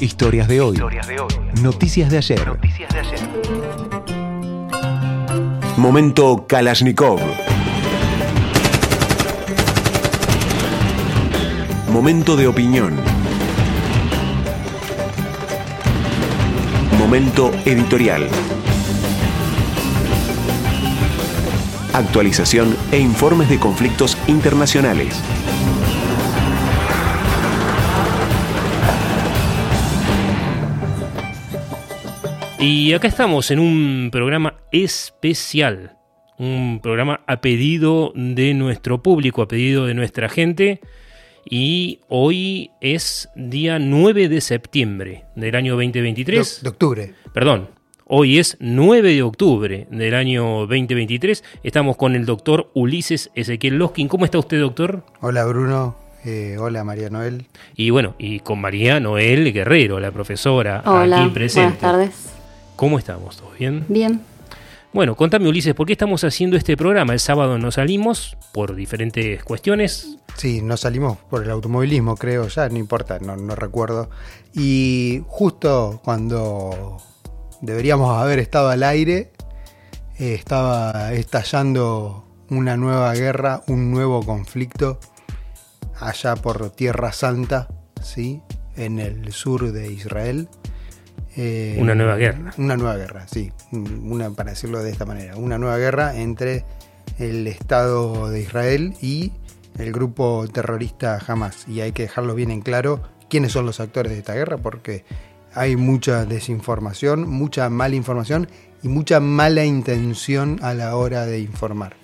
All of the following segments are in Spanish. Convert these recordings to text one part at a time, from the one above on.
Historias de hoy. Noticias de ayer. Momento Kalashnikov. Momento de opinión. Momento editorial. Actualización e informes de conflictos internacionales. Y acá estamos en un programa especial, un programa a pedido de nuestro público, a pedido de nuestra gente. Y hoy es día 9 de septiembre del año 2023. De, octubre. Perdón, hoy es 9 de octubre del año 2023. Estamos con el doctor Ulises Ezequiel Loskin. ¿Cómo está usted, doctor? Hola, Bruno. Eh, hola María Noel. Y bueno, y con María Noel Guerrero, la profesora aquí presente. Buenas tardes. ¿Cómo estamos? ¿Todo bien? Bien. Bueno, contame Ulises, ¿por qué estamos haciendo este programa? El sábado nos salimos por diferentes cuestiones. Sí, nos salimos por el automovilismo, creo, ya no importa, no, no recuerdo. Y justo cuando deberíamos haber estado al aire, eh, estaba estallando una nueva guerra, un nuevo conflicto allá por Tierra Santa, ¿sí? en el sur de Israel. Eh, una nueva guerra. Una nueva guerra, sí. Una, para decirlo de esta manera. Una nueva guerra entre el Estado de Israel y el grupo terrorista Hamas. Y hay que dejarlo bien en claro quiénes son los actores de esta guerra, porque hay mucha desinformación, mucha mala información y mucha mala intención a la hora de informar.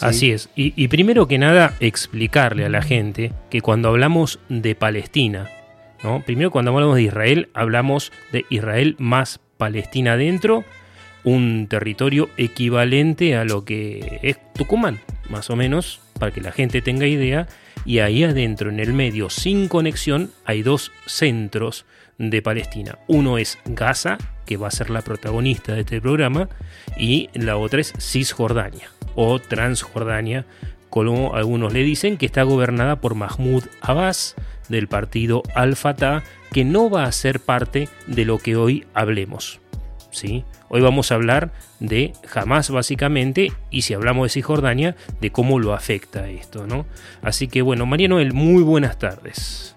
Así es. Y, y primero que nada, explicarle a la gente que cuando hablamos de Palestina, Primero, cuando hablamos de Israel, hablamos de Israel más Palestina adentro, un territorio equivalente a lo que es Tucumán, más o menos, para que la gente tenga idea. Y ahí adentro, en el medio, sin conexión, hay dos centros de Palestina. Uno es Gaza, que va a ser la protagonista de este programa, y la otra es Cisjordania o Transjordania, como algunos le dicen, que está gobernada por Mahmoud Abbas, del partido Al-Fatah que no va a ser parte de lo que hoy hablemos. ¿sí? Hoy vamos a hablar de Hamas básicamente y si hablamos de Cisjordania, de cómo lo afecta esto. ¿no? Así que bueno, María Noel, muy buenas tardes.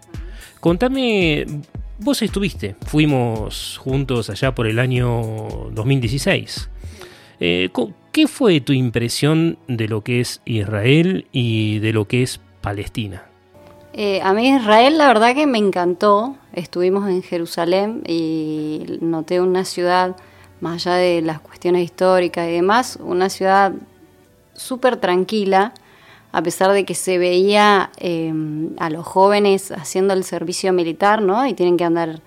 Contame, vos estuviste, fuimos juntos allá por el año 2016. Eh, ¿Qué fue tu impresión de lo que es Israel y de lo que es Palestina? Eh, a mí Israel la verdad que me encantó. Estuvimos en Jerusalén y noté una ciudad, más allá de las cuestiones históricas y demás, una ciudad súper tranquila, a pesar de que se veía em, a los jóvenes haciendo el servicio militar, ¿no? Y tienen que andar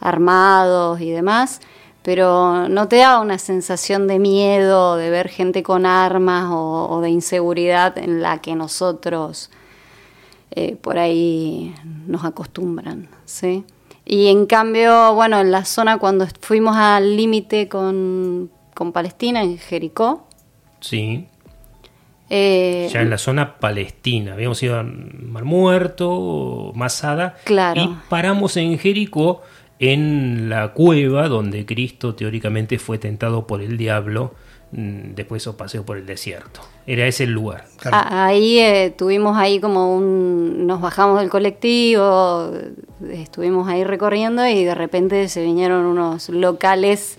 armados y demás, pero no te da una sensación de miedo, de ver gente con armas o de inseguridad en la que nosotros eh, por ahí nos acostumbran, ¿sí? Y en cambio, bueno, en la zona cuando fuimos al límite con, Palestina, en Jericó. Sí. Eh, ya en la zona palestina. Habíamos ido a Mar Muerto, Masada. Claro. Y paramos en Jericó, en la cueva donde Cristo teóricamente fue tentado por el diablo después esos paseos por el desierto. Era ese el lugar. Ahí eh, tuvimos ahí como un... Nos bajamos del colectivo, estuvimos ahí recorriendo y de repente se vinieron unos locales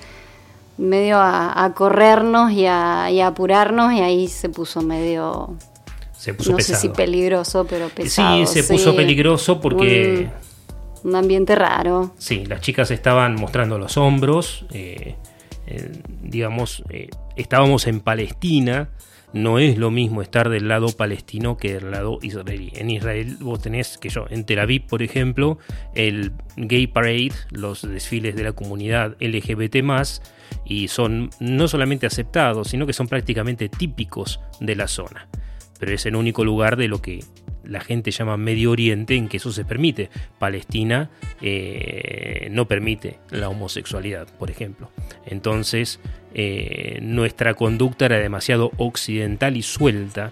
medio a, corrernos y a, apurarnos y ahí se puso medio... Se puso no sé si peligroso, pero pesado. Sí, se puso peligroso porque... Un, ambiente raro. Sí, las chicas estaban mostrando los hombros. Eh, eh, digamos, eh, estábamos en Palestina, no es lo mismo estar del lado palestino que del lado israelí. En Israel vos tenés, que yo, en Tel Aviv, por ejemplo, el Gay Parade, los desfiles de la comunidad LGBT y son no solamente aceptados, sino que son prácticamente típicos de la zona. Pero es el único lugar de lo que la gente llama Medio Oriente en que eso se permite. Palestina eh, no permite la homosexualidad, por ejemplo. Entonces, eh, nuestra conducta era demasiado occidental y suelta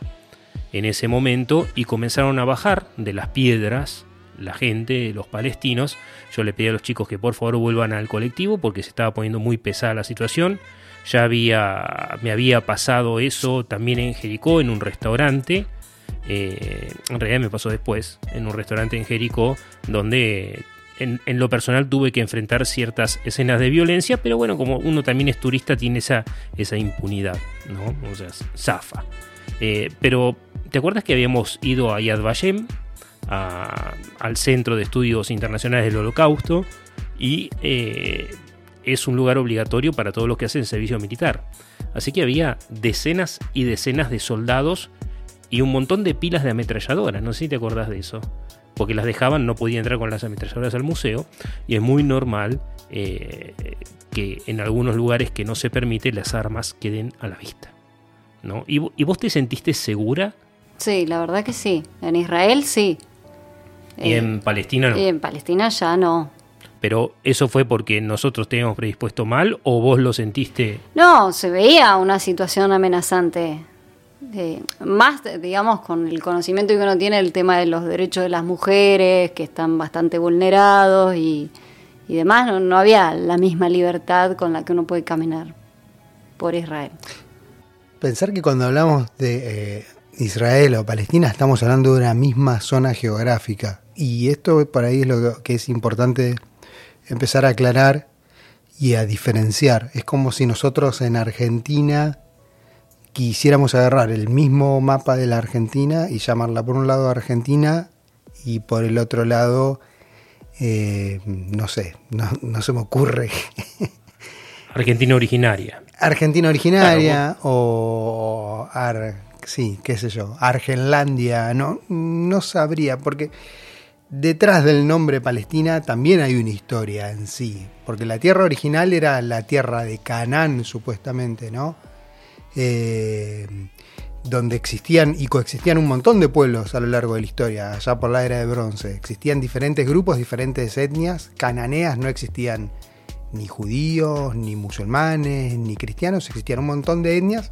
en ese momento y comenzaron a bajar de las piedras la gente, los palestinos. Yo le pedí a los chicos que por favor vuelvan al colectivo porque se estaba poniendo muy pesada la situación. Ya había, me había pasado eso también en Jericó, en un restaurante. Eh, en realidad me pasó después, en un restaurante en Jericó, donde en, lo personal tuve que enfrentar ciertas escenas de violencia, pero bueno, como uno también es turista, tiene esa, esa impunidad, ¿no? O sea, zafa. Eh, pero, ¿te acuerdas que habíamos ido a Yad Vashem, al Centro de Estudios Internacionales del Holocausto? Y eh, es un lugar obligatorio para todos los que hacen servicio militar. Así que había decenas y decenas de soldados y un montón de pilas de ametralladoras. No sé si te acordás de eso. Porque las dejaban, no podía entrar con las ametralladoras al museo. Y es muy normal eh, que en algunos lugares que no se permite las armas queden a la vista. ¿no? ¿Y, ¿Y, vos te sentiste segura? Sí, la verdad que sí. En Israel sí. ¿Y eh, en Palestina no? Y en Palestina ya no. Pero eso fue porque nosotros teníamos predispuesto mal o vos lo sentiste. No, se veía una situación amenazante. Más, digamos, con el conocimiento que uno tiene del tema de los derechos de las mujeres, que están bastante vulnerados y, y demás, no, no, había la misma libertad con la que uno puede caminar por Israel. Pensar que cuando hablamos de eh, Israel o Palestina estamos hablando de una misma zona geográfica y esto por ahí es lo que es importante empezar a aclarar y a diferenciar. Es como si nosotros en Argentina quisiéramos agarrar el mismo mapa de la Argentina y llamarla por un lado Argentina y por el otro lado, eh, no sé, no, no, se me ocurre. Argentina originaria. Argentina originaria claro, o, ar, sí, qué sé yo, Argenlandia, no, no sabría, porque detrás del nombre Palestina también hay una historia en sí, porque la tierra original era la tierra de Canaán, supuestamente, ¿no? Eh, donde existían y coexistían un montón de pueblos a lo largo de la historia, allá por la era de bronce. Existían diferentes grupos, diferentes etnias. Cananeas no existían ni judíos, ni musulmanes, ni cristianos, existían un montón de etnias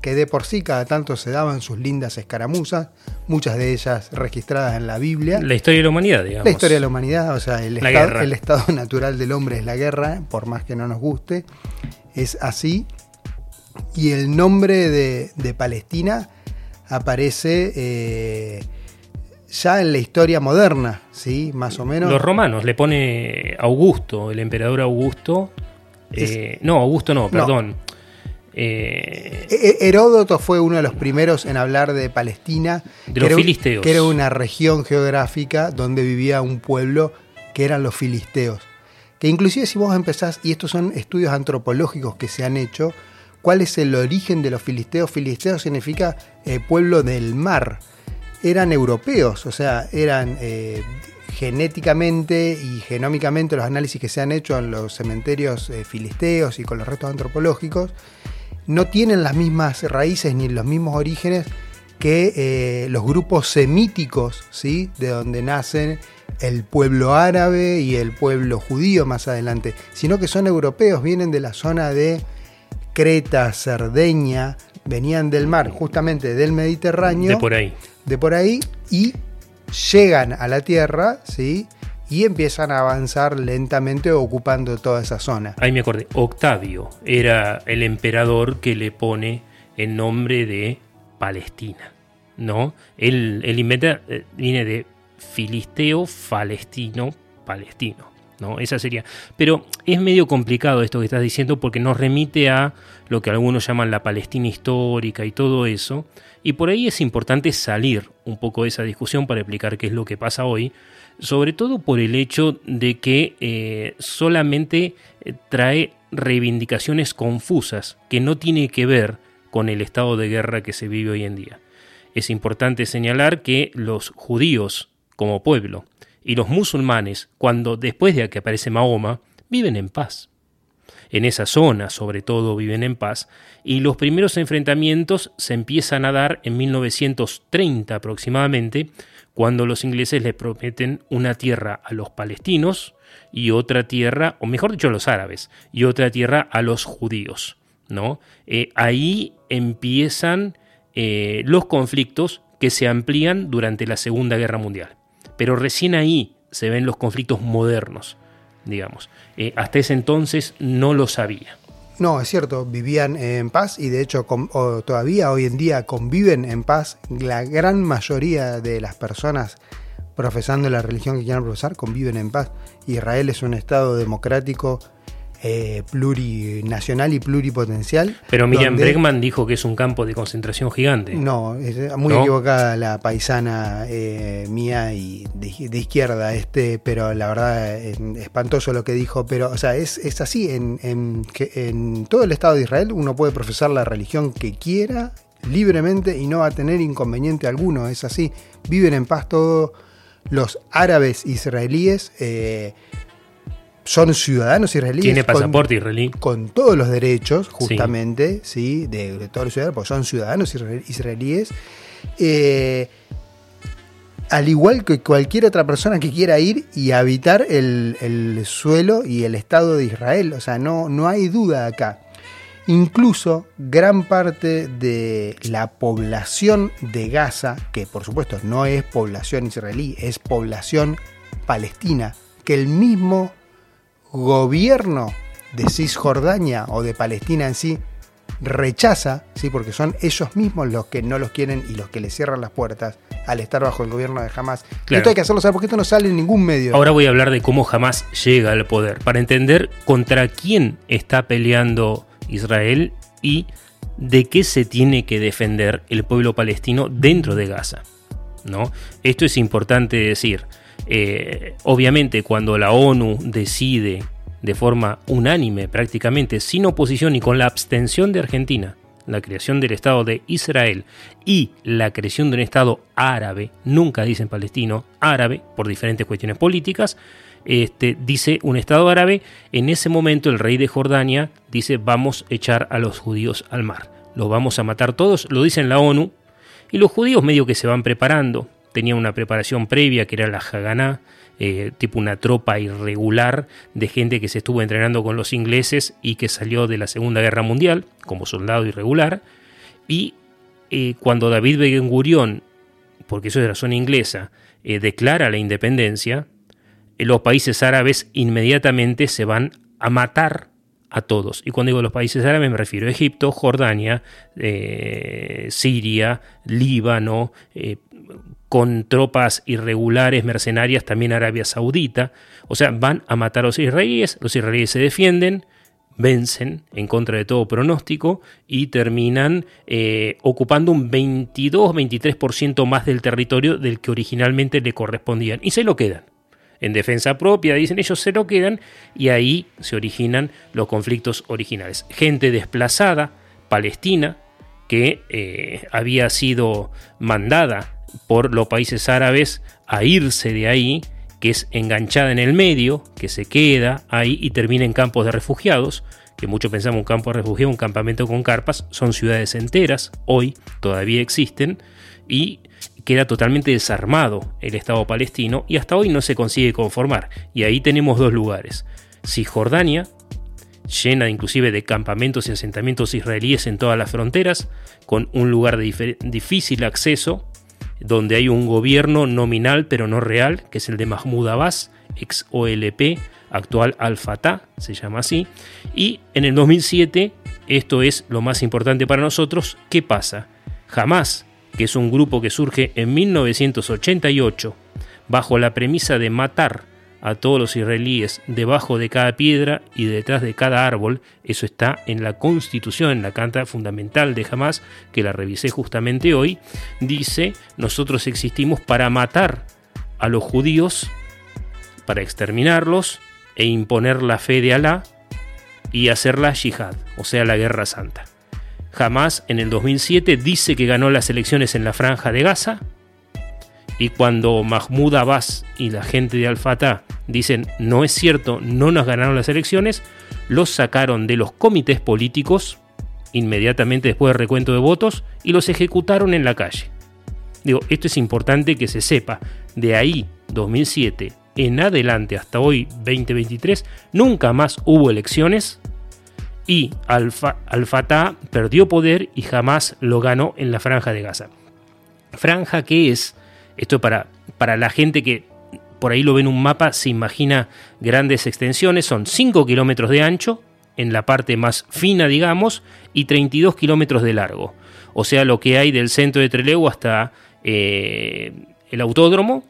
que de por sí cada tanto se daban sus lindas escaramuzas, muchas de ellas registradas en la Biblia. La historia de la humanidad, digamos. La historia de la humanidad, o sea, el, estado, el estado natural del hombre es la guerra, por más que no nos guste, es así. Y el nombre de, de Palestina aparece eh, ya en la historia moderna, ¿sí? Más o menos. Los romanos le pone Augusto, el emperador Augusto. Eh, no, Augusto no, perdón. No. Eh, Heródoto fue uno de los primeros en hablar de Palestina, de los que filisteos. Era, que era una región geográfica donde vivía un pueblo que eran los filisteos. Que inclusive si vos empezás, y estos son estudios antropológicos que se han hecho, ¿cuál es el origen de los filisteos? Filisteos significa eh, pueblo del mar. Eran europeos, o sea, eran eh, genéticamente y genómicamente los análisis que se han hecho en los cementerios eh, filisteos y con los restos antropológicos, no tienen las mismas raíces ni los mismos orígenes que eh, los grupos semíticos, ¿sí? de donde nacen el pueblo árabe y el pueblo judío más adelante, sino que son europeos, vienen de la zona de Creta, Cerdeña, venían del mar, justamente del Mediterráneo. De por ahí. De por ahí y llegan a la Tierra, ¿sí? y empiezan a avanzar lentamente ocupando toda esa zona. Ahí me acordé, Octavio era el emperador que le pone el nombre de Palestina, ¿no? Él, él inventa, eh, viene de filisteo, falestino, palestino. ¿No? Esa sería. Pero es medio complicado esto que estás diciendo porque nos remite a lo que algunos llaman la Palestina histórica y todo eso. Y por ahí es importante salir un poco de esa discusión para explicar qué es lo que pasa hoy, sobre todo por el hecho de que eh, solamente eh, trae reivindicaciones confusas que no tiene que ver con el estado de guerra que se vive hoy en día. Es importante señalar que los judíos como pueblo y los musulmanes, cuando después de que aparece Mahoma, viven en paz. En esa zona, sobre todo, viven en paz, y los primeros enfrentamientos se empiezan a dar en 1930 aproximadamente, cuando los ingleses les prometen una tierra a los palestinos y otra tierra, o mejor dicho, a los árabes, y otra tierra a los judíos. ¿no? Eh, ahí empiezan eh, los conflictos que se amplían durante la Segunda Guerra Mundial. Pero recién ahí se ven los conflictos modernos, digamos. Eh, hasta ese entonces no lo sabía. No, es cierto, vivían en paz y de hecho todavía hoy en día conviven en paz. La gran mayoría de las personas profesando la religión que quieran profesar conviven en paz. Israel es un Estado democrático eh, plurinacional y pluripotencial. Pero Miriam Bregman dijo que es un campo de concentración gigante. No, es muy equivocada la paisana eh, mía y de, izquierda, este, pero la verdad es espantoso lo que dijo. Pero, o sea, es, es así. En, en, que en todo el Estado de Israel uno puede profesar la religión que quiera libremente y no va a tener inconveniente alguno. Es así. Viven en paz todos los árabes israelíes. Eh, son ciudadanos israelíes. Tiene pasaporte israelí. Con todos los derechos, justamente, sí, de, todos los ciudadanos, porque son ciudadanos israelíes. Eh, al igual que cualquier otra persona que quiera ir y habitar el, suelo y el Estado de Israel. O sea, no, no hay duda acá. Incluso gran parte de la población de Gaza, que por supuesto no es población israelí, es población palestina, que el mismo gobierno de Cisjordania o de Palestina en sí rechaza, ¿sí? porque son ellos mismos los que no los quieren y los que le cierran las puertas al estar bajo el gobierno de Hamas. Esto hay que hacerlo saber porque esto no sale en ningún medio. Ahora voy a hablar de cómo Hamas llega al poder, para entender contra quién está peleando Israel y de qué se tiene que defender el pueblo palestino dentro de Gaza. ¿no? Esto es importante decir. Eh, obviamente cuando la ONU decide de forma unánime prácticamente, sin oposición y con la abstención de Argentina, la creación del Estado de Israel y la creación de un Estado árabe, nunca dicen palestino, árabe, por diferentes cuestiones políticas, este, dice un Estado árabe, en ese momento el rey de Jordania dice vamos a echar a los judíos al mar, los vamos a matar todos, lo dice la ONU, y los judíos medio que se van preparando, tenía una preparación previa que era la Haganá, eh, tipo una tropa irregular de gente que se estuvo entrenando con los ingleses y que salió de la Segunda Guerra Mundial como soldado irregular. Y eh, cuando David Ben Gurión, porque eso es de la zona inglesa, eh, declara la independencia, los países árabes inmediatamente se van a matar a todos. Y cuando digo los países árabes me refiero a Egipto, Jordania, Siria, Líbano, con tropas irregulares, mercenarias, también Arabia Saudita. O sea, van a matar a los israelíes, los israelíes se defienden, vencen en contra de todo pronóstico y terminan eh, ocupando un 22-23% más del territorio del que originalmente le correspondían y se lo quedan. En defensa propia, dicen ellos, se lo quedan y ahí se originan los conflictos originales. Gente desplazada, palestina, que eh, había sido mandada por los países árabes a irse de ahí, que es enganchada en el medio, que se queda ahí y termina en campos de refugiados, que muchos pensamos un campo de refugiados, un campamento con carpas, son ciudades enteras, hoy todavía existen, y queda totalmente desarmado el Estado palestino y hasta hoy no se consigue conformar. Y ahí tenemos dos lugares. Cisjordania, llena inclusive de campamentos y asentamientos israelíes en todas las fronteras, con un lugar de difícil acceso donde hay un gobierno nominal pero no real, que es el de Mahmoud Abbas, ex OLP, actual Al-Fatah, se llama así. Y en el 2007, esto es lo más importante para nosotros, ¿qué pasa? Hamas, que es un grupo que surge en 1988 bajo la premisa de matar a todos los israelíes debajo de cada piedra y detrás de cada árbol. Eso está en la constitución, en la carta fundamental de Hamas, que la revisé justamente hoy. Dice, nosotros existimos para matar a los judíos, para exterminarlos e imponer la fe de Alá y hacer la yihad, o sea, la guerra santa. Hamas en el 2007 dice que ganó las elecciones en la franja de Gaza, y cuando Mahmoud Abbas y la gente de Al-Fatah dicen no es cierto, no nos ganaron las elecciones, los sacaron de los comités políticos inmediatamente después del recuento de votos y los ejecutaron en la calle. Digo, esto es importante que se sepa. De ahí, 2007 en adelante hasta hoy, 2023, nunca más hubo elecciones y Al-Fatah perdió poder y jamás lo ganó en la franja de Gaza. Franja que es esto para para la gente que por ahí lo ve en un mapa, se imagina grandes extensiones, son 5 kilómetros de ancho en la parte más fina, digamos, y 32 kilómetros de largo. O sea, lo que hay del centro de Trelew hasta eh, el autódromo,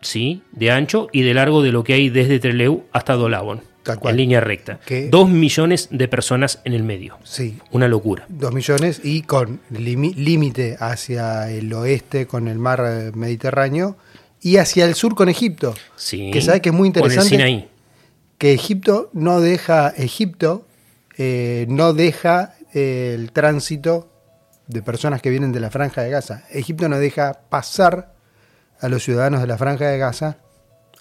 ¿sí? de ancho, y de largo de lo que hay desde Trelew hasta Dolabon. Tal cual. En línea recta. Que- Dos millones de personas en el medio. Sí, Una locura. dos millones y con límite hacia el oeste con el mar eh, Mediterráneo y hacia el sur con Egipto. Sí. Que sabe que es muy Con el interesante. Sinaí. que Egipto no deja, Egipto eh, no deja eh, el tránsito de personas que vienen de la franja de Gaza. Egipto no deja pasar a los ciudadanos de la franja de Gaza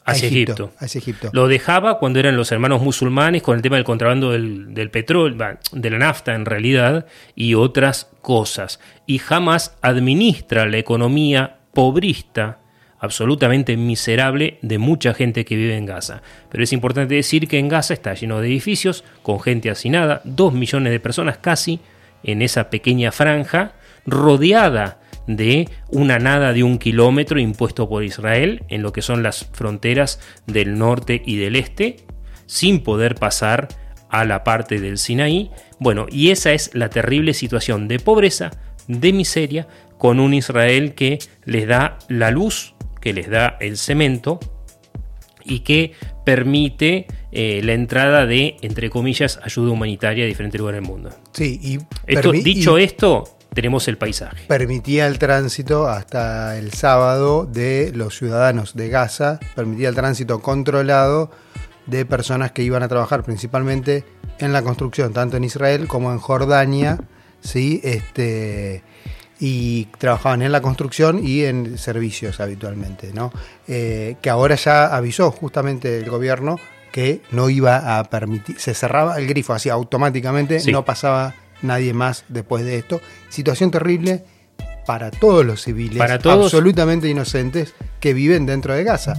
Hacia Egipto. Hacia Egipto. Lo dejaba cuando eran los hermanos musulmanes con el tema del contrabando del, del petróleo, de la nafta en realidad, y otras cosas. Y jamás administra la economía pobrista, absolutamente miserable, de mucha gente que vive en Gaza. Pero es importante decir que en Gaza está lleno de edificios, con gente hacinada, dos millones de personas casi en esa pequeña franja, rodeada de una nada de un kilómetro impuesto por Israel en lo que son las fronteras del norte y del este, sin poder pasar a la parte del Sinaí. Bueno, y esa es la terrible situación de pobreza, de miseria, con un Israel que les da la luz, que les da el cemento y que permite eh, la entrada de, entre comillas, ayuda humanitaria a diferentes lugares del mundo. Sí, y, Esto, dicho y esto, tenemos el paisaje. permitía el tránsito hasta el sábado de los ciudadanos de Gaza, permitía el tránsito controlado de personas que iban a trabajar principalmente en la construcción, tanto en Israel como en Jordania, ¿sí? este, y trabajaban en la construcción y en servicios habitualmente, ¿no? Eh, que ahora ya avisó justamente el gobierno que no iba a permitir, se cerraba el grifo así automáticamente, Sí. no pasaba nadie más después de esto. Situación terrible para todos los civiles, Para todos. absolutamente inocentes que viven dentro de Gaza.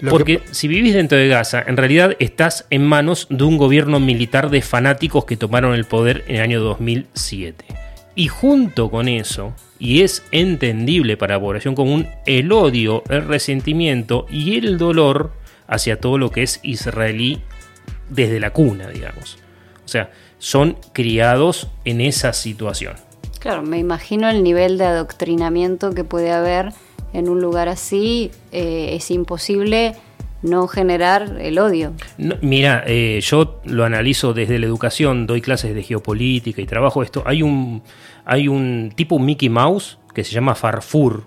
Lo Porque que- si vivís dentro de Gaza, en realidad estás en manos de un gobierno militar de fanáticos que tomaron el poder en el año 2007. Y junto con eso, y es entendible para la población común, el odio, el resentimiento y el dolor hacia todo lo que es israelí desde la cuna, digamos. O sea, son criados en esa situación. Claro, me imagino el nivel de adoctrinamiento que puede haber en un lugar así. eh, es imposible no generar el odio. No, mira, eh, yo lo analizo desde la educación, doy clases de geopolítica y trabajo esto. Hay un, hay un tipo Mickey Mouse que se llama Farfur,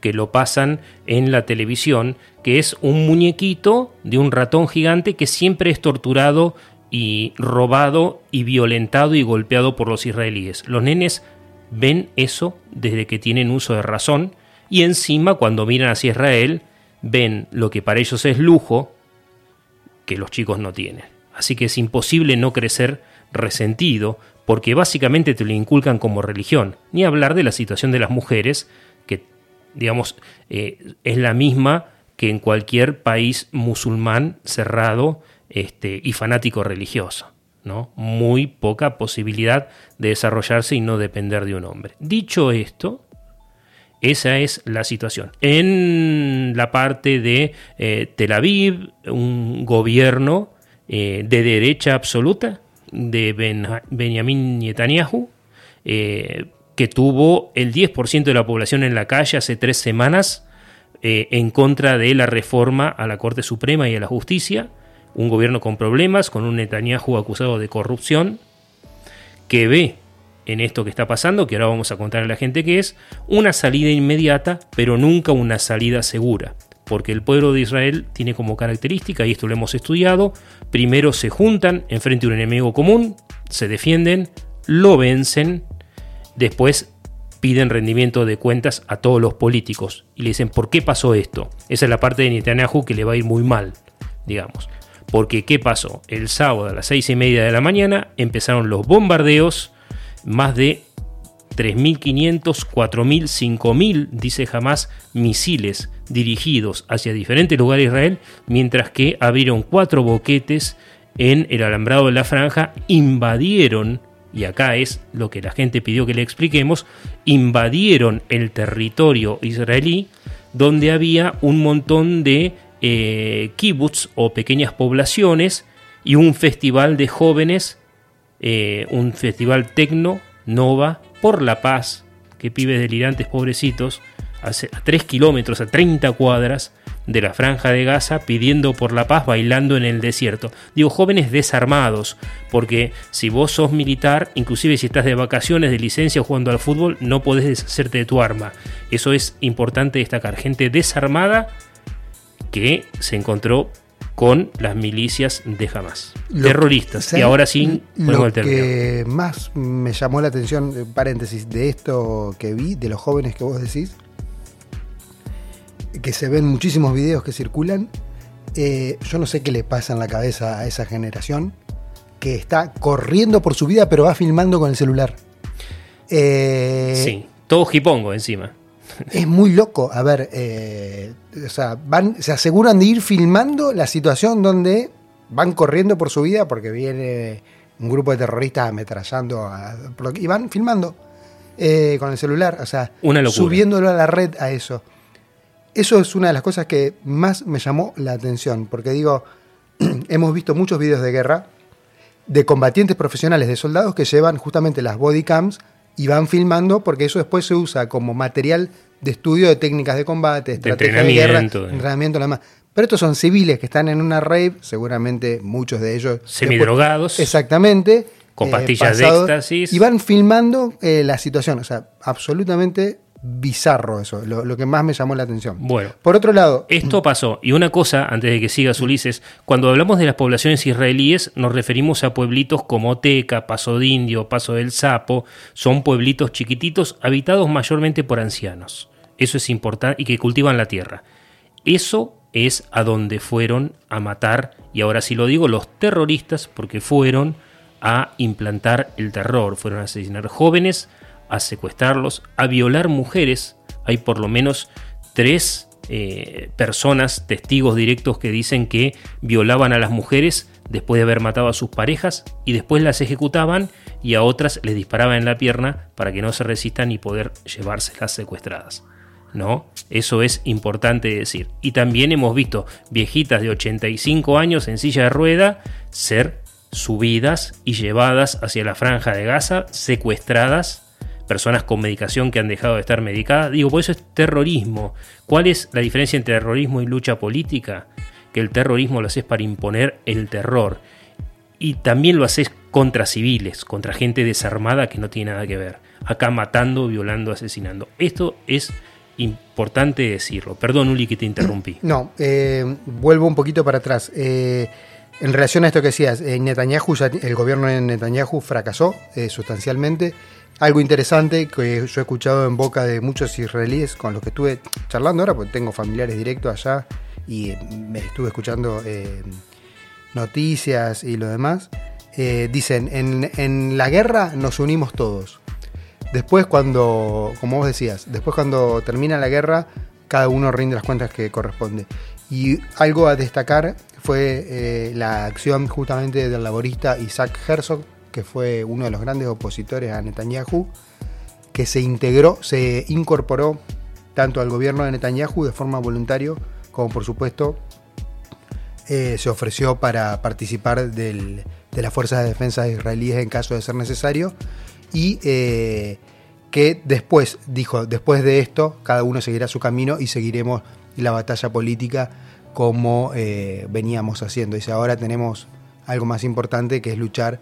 que lo pasan en la televisión, que es un muñequito de un ratón gigante que siempre es torturado y robado y violentado y golpeado por los israelíes. Los nenes ven eso desde que tienen uso de razón y encima cuando miran hacia Israel ven lo que para ellos es lujo, que los chicos no tienen. Así que es imposible no crecer resentido, porque básicamente te lo inculcan como religión. Ni hablar de la situación de las mujeres, que, digamos, eh, es la misma que en cualquier país musulmán cerrado este, y fanático religioso. ¿no? Muy poca posibilidad de desarrollarse y no depender de un hombre. Dicho esto, esa es la situación. En la parte de eh, Tel Aviv, un gobierno eh, de derecha absoluta de Ben- Benjamin Netanyahu, eh, que tuvo el 10% de la población en la calle hace tres semanas en contra de la reforma a la Corte Suprema y a la justicia. Un gobierno con problemas, con un Netanyahu acusado de corrupción, que ve en esto que está pasando, que ahora vamos a contar a la gente que es, una salida inmediata, pero nunca una salida segura. Porque el pueblo de Israel tiene como característica, y esto lo hemos estudiado, primero se juntan enfrente de un enemigo común, se defienden, lo vencen, después piden rendimiento de cuentas a todos los políticos y le dicen, ¿por qué pasó esto? Esa es la parte de Netanyahu que le va a ir muy mal, digamos. Porque, ¿qué pasó? El sábado a las seis y media de la mañana empezaron los bombardeos, más de 3.500, 4.000, 5.000, dice jamás, misiles dirigidos hacia diferentes lugares de Israel, mientras que abrieron cuatro boquetes en el alambrado de la franja, invadieron, y acá es lo que la gente pidió que le expliquemos, invadieron el territorio israelí donde había un montón de eh, kibbutz o pequeñas poblaciones y un festival de jóvenes, eh, un festival tecno, nova, por la paz, que pibes delirantes pobrecitos, a 3 kilómetros, a 30 cuadras, de la franja de Gaza pidiendo por la paz bailando en el desierto. Digo jóvenes desarmados, porque si vos sos militar, inclusive si estás de vacaciones, de licencia jugando al fútbol, no podés deshacerte de tu arma. Eso es importante destacar. Gente desarmada que se encontró con las milicias de Hamas. Terroristas. Y ahora sí, lo el que más me llamó la atención, paréntesis, de esto que vi, de los jóvenes que vos decís, que se ven muchísimos videos que circulan. Eh, yo no sé qué le pasa en la cabeza a esa generación que está corriendo por su vida, pero va filmando con el celular. Eh, sí, todo jipongo encima. Es muy loco. A ver, eh, o sea, van, se aseguran de ir filmando la situación donde van corriendo por su vida porque viene un grupo de terroristas ametrallando y van filmando con el celular, o sea, subiéndolo a la red a eso eso es una de las cosas que más me llamó la atención, porque digo, hemos visto muchos videos de guerra de combatientes profesionales, de soldados que llevan justamente las body cams y van filmando porque eso después se usa como material de estudio de técnicas de combate, estrategias de, guerra, entrenamiento, nada más. Pero estos son civiles que están en una rave, seguramente muchos de ellos... Semidrogados. exactamente. Con pastillas de éxtasis. Y van filmando eh, la situación, o sea, absolutamente bizarro eso, lo, que más me llamó la atención. Bueno, por otro lado... Esto pasó, y una cosa, antes de que sigas Ulises, cuando hablamos de las poblaciones israelíes nos referimos a pueblitos como Teca, Paso de Indio, Paso del Sapo, son pueblitos chiquititos habitados mayormente por ancianos. Eso es importante y que cultivan la tierra. Eso es a donde fueron a matar, y ahora sí lo digo, los terroristas, porque fueron a implantar el terror, fueron a asesinar jóvenes, a secuestrarlos, a violar mujeres. Hay por lo menos tres eh, personas, testigos directos que dicen que violaban a las mujeres después de haber matado a sus parejas y después las ejecutaban y a otras les disparaban en la pierna para que no se resistan y poder llevárselas secuestradas. ¿No? Eso es importante decir. Y también hemos visto viejitas de 85 años en silla de rueda ser subidas y llevadas hacia la franja de Gaza, secuestradas personas con medicación que han dejado de estar medicadas. Digo, por eso es terrorismo. ¿Cuál es la diferencia entre terrorismo y lucha política? Que el terrorismo lo haces para imponer el terror. Y también lo haces contra civiles, contra gente desarmada que no tiene nada que ver. Acá matando, violando, asesinando. Esto es importante decirlo. Perdón, Uli, que te interrumpí. No, eh, vuelvo un poquito para atrás. Eh, en relación a esto que decías, eh, Netanyahu, el gobierno de Netanyahu fracasó sustancialmente algo interesante que yo he escuchado en boca de muchos israelíes con los que estuve charlando ahora, porque tengo familiares directos allá y me estuve escuchando eh, noticias y lo demás. Eh, dicen, en, la guerra nos unimos todos. Después cuando, como vos decías, después cuando termina la guerra, cada uno rinde las cuentas que corresponde. Y algo a destacar fue eh, la acción justamente del laborista Isaac Herzog, que fue uno de los grandes opositores a Netanyahu, que se integró, se incorporó tanto al gobierno de Netanyahu de forma voluntaria, como por supuesto eh, se ofreció para participar de las fuerzas de defensa israelíes en caso de ser necesario, y eh, que después, dijo, después de esto, cada uno seguirá su camino y seguiremos la batalla política como eh, veníamos haciendo. Dice, ahora tenemos algo más importante que es luchar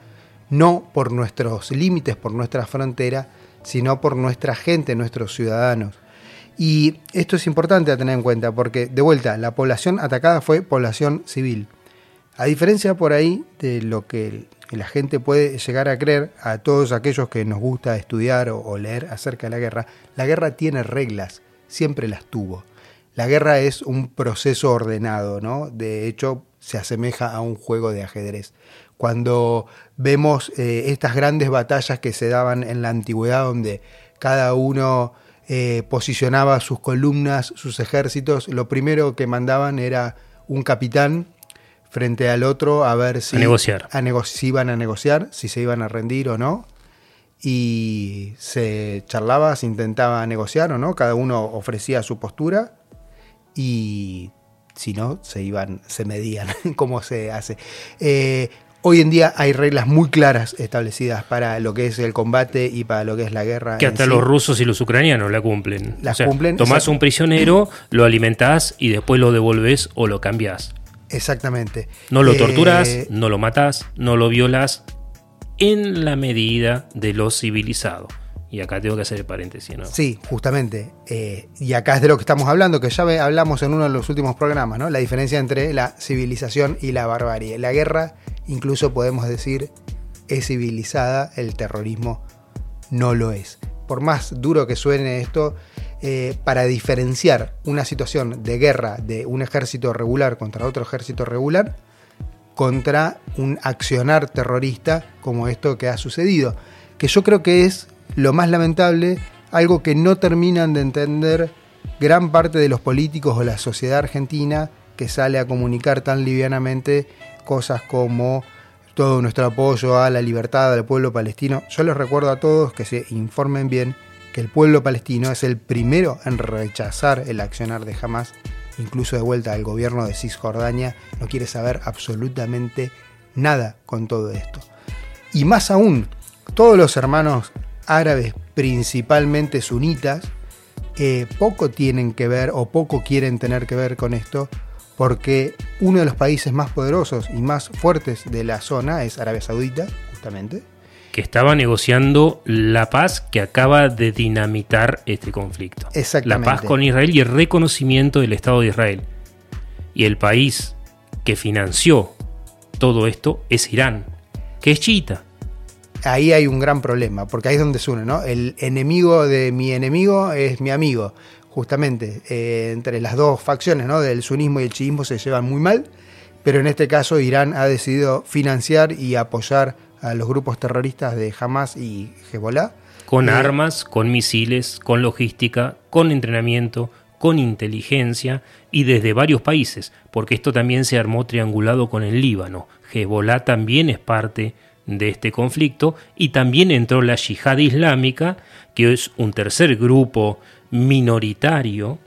no por nuestros límites, por nuestra frontera, sino por nuestra gente, nuestros ciudadanos. Y esto es importante a tener en cuenta porque, de vuelta, la población atacada fue población civil. A diferencia por ahí de lo que la gente puede llegar a creer, a todos aquellos que nos gusta estudiar o, leer acerca de la guerra, la guerra tiene reglas, siempre las tuvo. La guerra es un proceso ordenado, ¿no? De hecho, se asemeja a un juego de ajedrez cuando vemos eh, estas grandes batallas que se daban en la antigüedad, donde cada uno eh, posicionaba sus columnas, sus ejércitos, lo primero que mandaban era un capitán frente al otro a ver si, negociar. si iban a negociar, si se iban a rendir o no. Y se charlaba, se intentaba negociar o no, cada uno ofrecía su postura y si no, se iban, se medían cómo se hace. Eh, hoy en día hay reglas muy claras establecidas para lo que es el combate y para lo que es la guerra. Que hasta sí. los rusos y los ucranianos la cumplen. La cumplen, Tomás un prisionero, lo alimentás y después lo devolvés o lo cambiás. Exactamente. No lo Eh, torturás, no lo matás, no lo violás en la medida de lo civilizado. Y acá tengo que hacer el paréntesis, ¿no? Sí, justamente. Eh, y acá es de lo que estamos hablando, que ya hablamos en uno de los últimos programas, ¿no? La diferencia entre la civilización y la barbarie. La guerra, incluso podemos decir, es civilizada, el terrorismo no lo es. Por más duro que suene esto, eh, para diferenciar una situación de guerra de un ejército regular contra otro ejército regular, contra un accionar terrorista como esto que ha sucedido. Que yo creo que es lo más lamentable, algo que no terminan de entender gran parte de los políticos o la sociedad argentina que sale a comunicar tan livianamente cosas como todo nuestro apoyo a la libertad del pueblo palestino. Yo les recuerdo a todos que se informen bien que el pueblo palestino es el primero en rechazar el accionar de Hamas, incluso de vuelta al gobierno de Cisjordania, no quiere saber absolutamente nada con todo esto. Y más aún, todos los hermanos árabes, principalmente sunitas, eh, poco tienen que ver o poco quieren tener que ver con esto, porque uno de los países más poderosos y más fuertes de la zona es Arabia Saudita, justamente. Que estaba negociando la paz que acaba de dinamitar este conflicto. Exactamente. La paz con Israel y el reconocimiento del Estado de Israel. Y el país que financió todo esto es Irán, que es chiita. Ahí hay un gran problema, porque ahí es donde se une, ¿no? El enemigo de mi enemigo es mi amigo. Justamente, eh, entre las dos facciones, ¿no? Del sunismo y el chiismo se llevan muy mal, pero en este caso Irán ha decidido financiar y apoyar a los grupos terroristas de Hamas y Hezbollah. Con Eh, armas, con misiles, con logística, con entrenamiento, con inteligencia y desde varios países, porque esto también se armó triangulado con el Líbano. Hezbollah también es parte de este conflicto y también entró la yihad islámica, que es un tercer grupo minoritario,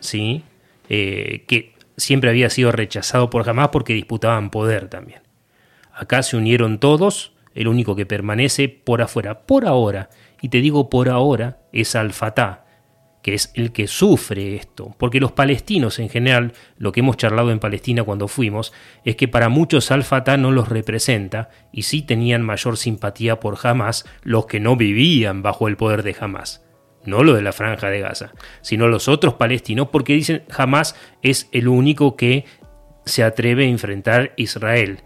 ¿sí? Eh, que siempre había sido rechazado por Hamas porque disputaban poder también. Acá se unieron todos, el único que permanece por afuera, por ahora, y te digo por ahora, es Al-Fatah, que es el que sufre esto, porque los palestinos en general, lo que hemos charlado en Palestina cuando fuimos, es que para muchos Al-Fatah no los representa y sí tenían mayor simpatía por Hamas los que no vivían bajo el poder de Hamas. No lo de la franja de Gaza, sino los otros palestinos, porque dicen Hamas es el único que se atreve a enfrentar Israel,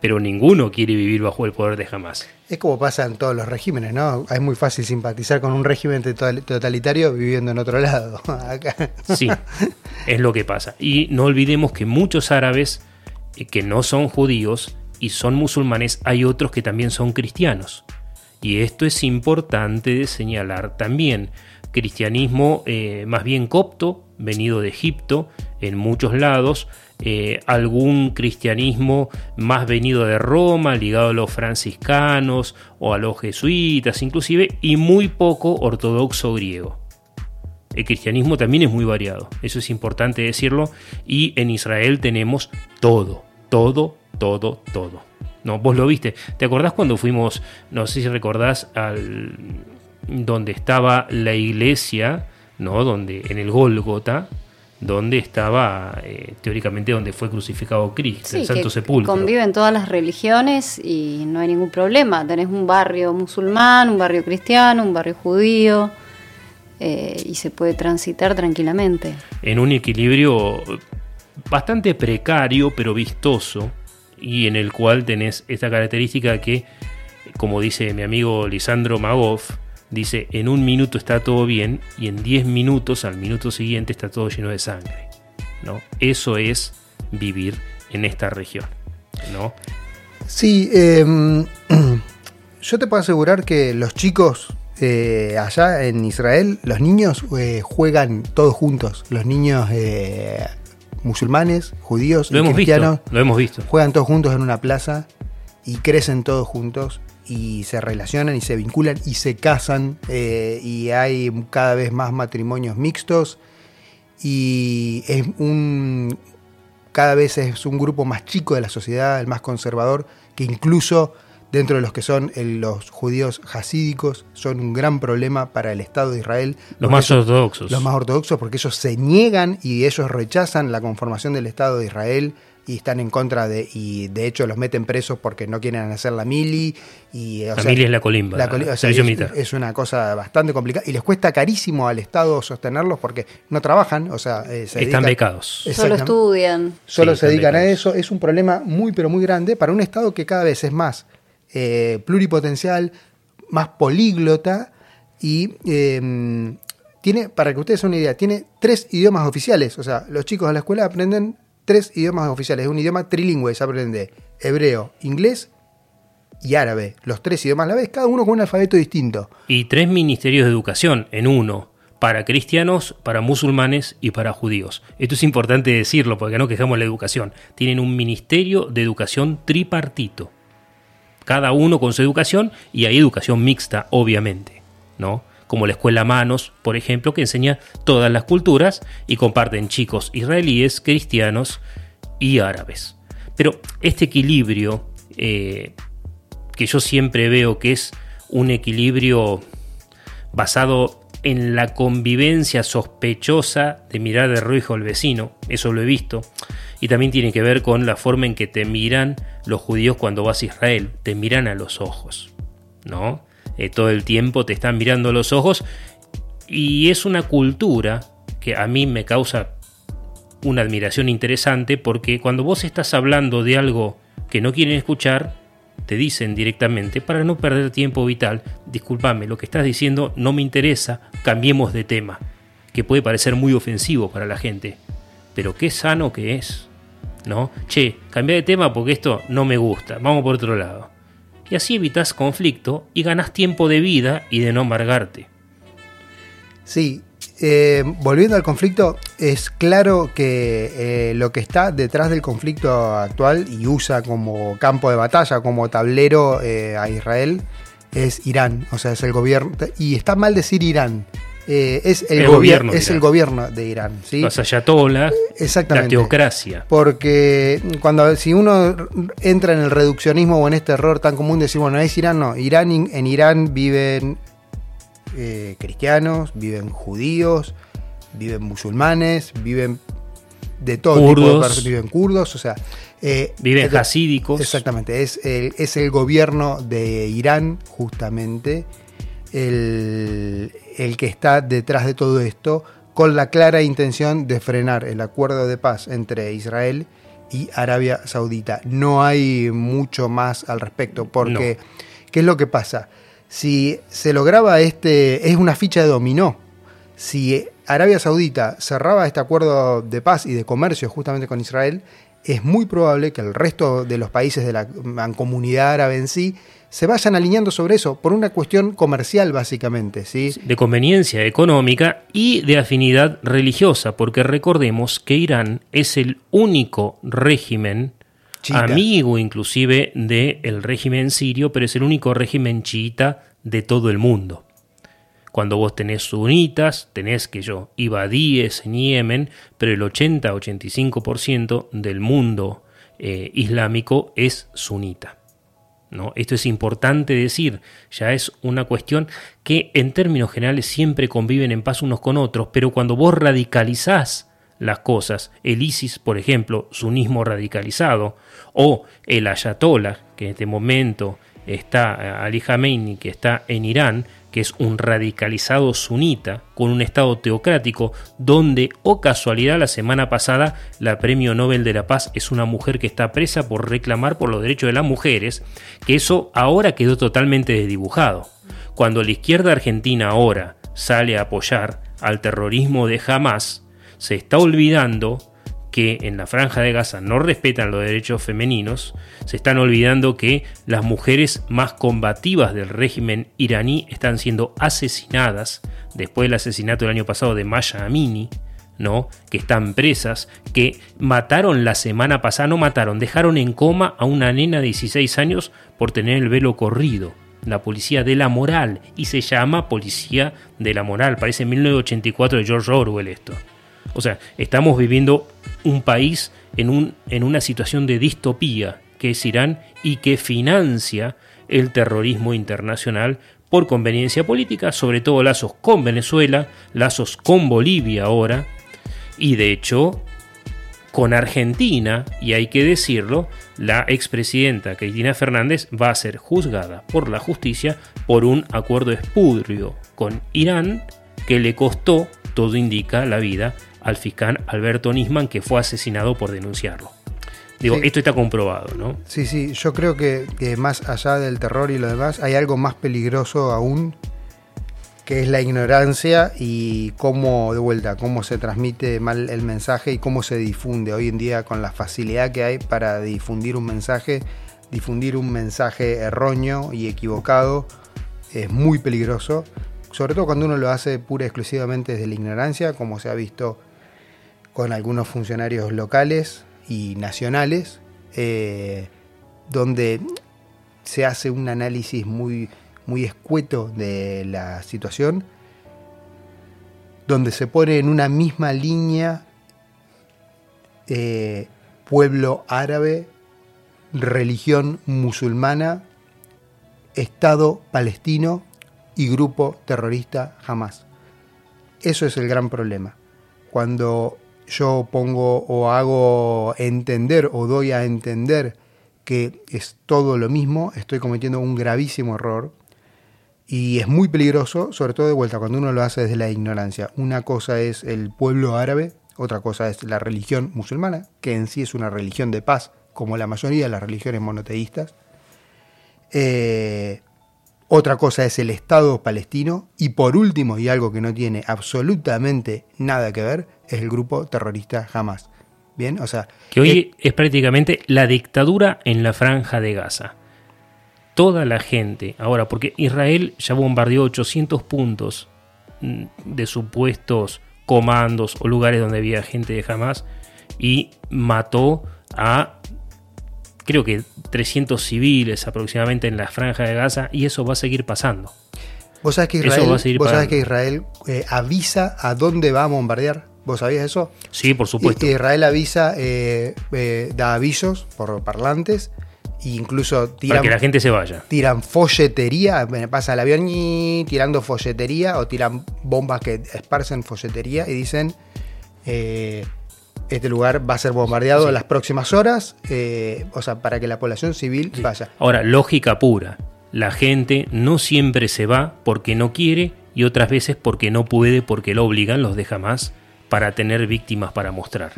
pero ninguno quiere vivir bajo el poder de Hamas. Es como pasa en todos los regímenes, ¿no? Es muy fácil simpatizar con un régimen total- totalitario viviendo en otro lado. Acá. Sí, es lo que pasa. Y no olvidemos que muchos árabes eh, que no son judíos y son musulmanes, hay otros que también son cristianos. Y esto es importante de señalar también. Cristianismo eh, más bien copto, venido de Egipto, en muchos lados, eh, algún cristianismo más venido de Roma, ligado a los franciscanos o a los jesuitas inclusive, y muy poco ortodoxo griego. El cristianismo también es muy variado, eso es importante decirlo, y en Israel tenemos todo, todo, todo, todo. No, vos lo viste. ¿Te acordás cuando fuimos, no sé si recordás, al donde estaba la iglesia, ¿no? Donde en el Gólgota, donde estaba eh, teóricamente donde fue crucificado Cristo, Sí, el Santo que Sepulcro. conviven todas las religiones y no hay ningún problema. Tenés un barrio musulmán, un barrio cristiano, un barrio judío eh, y se puede transitar tranquilamente. en un equilibrio bastante precario pero vistoso y en el cual tenés esta característica que, como dice mi amigo Lisandro Magoff, dice en un minuto está todo bien y en 10 minutos al minuto siguiente está todo lleno de sangre. ¿no? Eso es vivir en esta región. ¿no? Sí, eh, yo te puedo asegurar que los chicos eh, allá en Israel, los niños eh, juegan todos juntos. Los niños eh, musulmanes, judíos Lo y hemos cristianos visto, lo hemos visto. juegan todos juntos en una plaza y crecen todos juntos y se relacionan y se vinculan y se casan eh, y hay cada vez más matrimonios mixtos y es un cada vez es un grupo más chico de la sociedad, el más conservador, que incluso dentro de los que son el- los judíos hasídicos son un gran problema para el Estado de Israel. Los más ellos- ortodoxos. Los más ortodoxos porque ellos se niegan y ellos rechazan la conformación del Estado de Israel y están en contra de, y de hecho los meten presos porque no quieren hacer la mili. Y, o La sea, mili es la colimba, la coli- o sea, servicio es, militar. es una cosa bastante complicada y les cuesta carísimo al Estado sostenerlos porque no trabajan, o sea, eh, se Están dedican- becados. Solo estudian. Solo Sí, se dedican a eso. Es un problema muy, pero muy grande para un Estado que cada vez es más eh, pluripotencial, más políglota y eh, tiene, para que ustedes una idea, tiene tres idiomas oficiales. O sea, los chicos de la escuela aprenden tres idiomas oficiales. Es un idioma trilingüe, se aprende hebreo, inglés y árabe. Los tres idiomas a la vez, cada uno con un alfabeto distinto. Y tres ministerios de educación en uno, para cristianos, para musulmanes y para judíos. Esto es importante decirlo porque no quejamos la educación. Tienen un ministerio de educación tripartito. Cada uno con su educación y hay educación mixta, obviamente, ¿no? Como la escuela Manos, por ejemplo, que enseña todas las culturas y comparten chicos israelíes, cristianos y árabes. Pero este equilibrio eh, que yo siempre veo que es un equilibrio basado en la convivencia sospechosa de mirar de reojo al vecino, eso lo he visto, y también tiene que ver con la forma en que te miran los judíos cuando vas a Israel, te miran a los ojos, ¿no? Eh, todo el tiempo te están mirando los ojos y es una cultura que a mí me causa una admiración interesante porque cuando vos estás hablando de algo que no quieren escuchar, te dicen directamente, para no perder tiempo vital, discúlpame, lo que estás diciendo no me interesa, cambiemos de tema, que puede parecer muy ofensivo para la gente, pero qué sano que es, ¿no? Che, cambia de tema porque esto no me gusta, vamos por otro lado. Y así evitas conflicto y ganas tiempo de vida y de no amargarte. Sí, eh, volviendo al conflicto, es claro que eh, lo que está detrás del conflicto actual y usa como campo de batalla, como tablero eh, a Israel, es Irán, o sea, es el gobierno. Y está mal decir Irán, eh, es el, El gobier- gobierno es Irán. el gobierno de Irán, ¿sí? Los ayatolas, la teocracia. Porque cuando si uno entra en el reduccionismo o en este error tan común de decir, bueno, es Irán, no. Irán, en Irán viven eh, cristianos, viven judíos, viven musulmanes, viven de todo tipo de Kurdos. personas, viven kurdos, o sea... eh, Viven hasídicos. Exactamente, es el, es el gobierno de Irán, justamente, el, el que está detrás de todo esto, con la clara intención de frenar el acuerdo de paz entre Israel y Arabia Saudita. No hay mucho más al respecto, porque ¿qué es lo que pasa? Si se lograba este, es una ficha de dominó. Si Arabia Saudita cerraba este acuerdo de paz y de comercio justamente con Israel, es muy probable que el resto de los países de la comunidad árabe en sí se vayan alineando sobre eso por una cuestión comercial básicamente, ¿sí? de conveniencia económica y de afinidad religiosa, porque recordemos que Irán es el único régimen amigo inclusive del régimen sirio, pero es el único régimen chiita de todo el mundo. Cuando vos tenés sunitas, tenés que yo, ibadíes en Yemen, pero el 80-85% del mundo eh, islámico es sunita. ¿no? Esto es importante decir, ya es una cuestión que en términos generales siempre conviven en paz unos con otros, pero cuando vos radicalizás las cosas, el ISIS, por ejemplo, sunismo radicalizado, o el Ayatollah, que en este momento está eh, Ali Khamenei, que está en Irán, que es un radicalizado sunita con un estado teocrático donde, o casualidad, la semana pasada la Premio Nobel de la Paz es una mujer que está presa por reclamar por los derechos de las mujeres, que eso ahora quedó totalmente desdibujado. Cuando la izquierda argentina ahora sale a apoyar al terrorismo de Hamas, se está olvidando que en la franja de Gaza no respetan los derechos femeninos, se están olvidando que las mujeres más combativas del régimen iraní están siendo asesinadas después del asesinato del año pasado de Maya Amini, ¿no? que están presas, que mataron la semana pasada, no mataron, dejaron en coma a una nena de 16 años por tener el velo corrido. La policía de la moral, y se llama policía de la moral, parece 1984 de George Orwell esto. O sea, estamos viviendo un país en, un, en una situación de distopía, que es Irán, y que financia el terrorismo internacional por conveniencia política, sobre todo lazos con Venezuela, lazos con Bolivia ahora, y de hecho con Argentina, y hay que decirlo, la expresidenta Cristina Fernández va a ser juzgada por la justicia por un acuerdo espudrio con Irán que le costó, todo indica, la vida al fiscal Alberto Nisman, que fue asesinado por denunciarlo. Digo, Sí. esto está comprobado, ¿no? Sí, sí, yo creo que, que más allá del terror y lo demás, hay algo más peligroso aún, que es la ignorancia y cómo, de vuelta, cómo se transmite mal el mensaje y cómo se difunde hoy en día con la facilidad que hay para difundir un mensaje, difundir un mensaje erróneo y equivocado, es muy peligroso, sobre todo cuando uno lo hace pura y exclusivamente desde la ignorancia, como se ha visto con algunos funcionarios locales y nacionales, eh, donde se hace un análisis muy, muy escueto de la situación, donde se pone en una misma línea eh, pueblo árabe, religión musulmana, Estado palestino y grupo terrorista Hamas. Eso es el gran problema. Cuando yo pongo o hago entender o doy a entender que es todo lo mismo, estoy cometiendo un gravísimo error y es muy peligroso, sobre todo de vuelta cuando uno lo hace desde la ignorancia. Una cosa es el pueblo árabe, otra cosa es la religión musulmana, que en sí es una religión de paz, como la mayoría de las religiones monoteístas. Eh, otra cosa es el Estado palestino. Y por último, y algo que no tiene absolutamente nada que ver, es el grupo terrorista Hamas. Bien, o sea, Que hoy eh, es prácticamente la dictadura en la franja de Gaza. Toda la gente, ahora, porque Israel ya bombardeó 800 puntos mm, de supuestos comandos o lugares donde había gente de Hamas y mató a creo que 300 civiles aproximadamente en la franja de Gaza y eso va a seguir pasando. vos sabés que Israel, vos sabés que eh, avisa a dónde va a bombardear. ¿Vos sabías eso? Sí, por supuesto. Israel avisa, eh, eh, da avisos por parlantes, e incluso para tiran, que la gente se vaya. tiran folletería, pasa el avión y tirando folletería o tiran bombas que esparcen folletería y dicen este lugar va a ser bombardeado en las próximas horas, eh, o sea, para que la población civil vaya. Ahora, lógica pura. La gente no siempre se va porque no quiere y otras veces porque no puede porque lo obligan los de Hamas para tener víctimas para mostrar.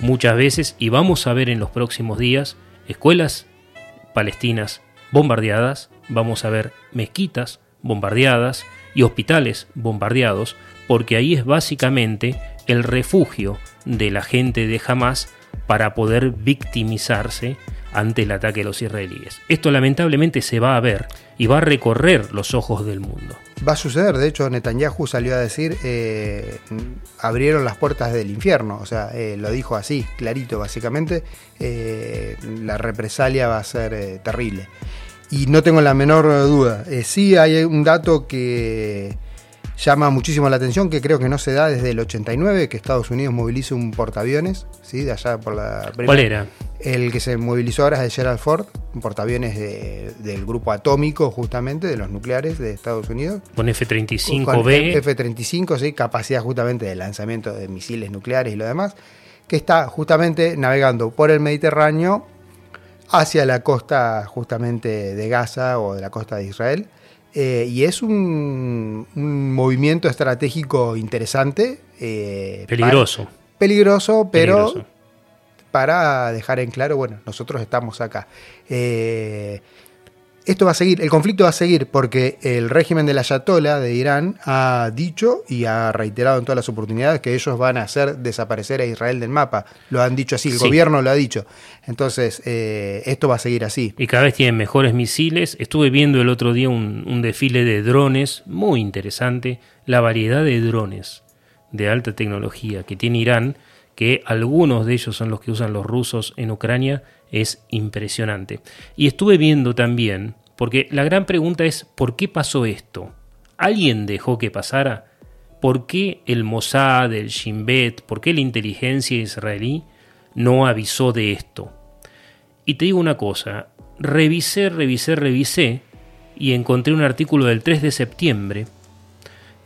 Muchas veces, y vamos a ver en los próximos días, escuelas palestinas bombardeadas, vamos a ver mezquitas bombardeadas y hospitales bombardeados, porque ahí es básicamente el refugio de la gente de Hamas para poder victimizarse ante el ataque de los israelíes. Esto lamentablemente se va a ver y va a recorrer los ojos del mundo. Va a suceder, de hecho Netanyahu salió a decir, eh, abrieron las puertas del infierno, o sea, eh, lo dijo así, clarito básicamente, eh, la represalia va a ser terrible. Y no tengo la menor duda, sí hay un dato que llama muchísimo la atención, que creo que no se da desde el 89, que Estados Unidos movilice un portaaviones, ¿sí? de allá por la... ¿Cuál era? El que se movilizó ahora es el Gerald Ford, un portaaviones de- del grupo atómico, justamente, de los nucleares de Estados Unidos. Con Con F-35B. F-35, sí, capacidad justamente de lanzamiento de misiles nucleares y lo demás, que está justamente navegando por el Mediterráneo hacia la costa justamente de Gaza o de la costa de Israel. Eh, y es un, un movimiento estratégico interesante. eh, Peligroso. peligroso, pero Peligroso. para dejar en claro, bueno, nosotros estamos acá. Eh, esto va a seguir, el conflicto va a seguir porque el régimen de la Ayatollah de Irán ha dicho y ha reiterado en todas las oportunidades que ellos van a hacer desaparecer a Israel del mapa. Lo han dicho así, el Sí. gobierno lo ha dicho. Entonces, eh, esto va a seguir así. y cada vez tienen mejores misiles. Estuve viendo el otro día un, un desfile de drones muy interesante, la variedad de drones de alta tecnología que tiene Irán, que algunos de ellos son los que usan los rusos en Ucrania, es impresionante. Y estuve viendo también, porque la gran pregunta es, ¿por qué pasó esto? ¿Alguien dejó que pasara? ¿por qué el Mossad, el Shin Bet, por qué la inteligencia israelí no avisó de esto? Y te digo una cosa, revisé, revisé, revisé y encontré un artículo del 3 de septiembre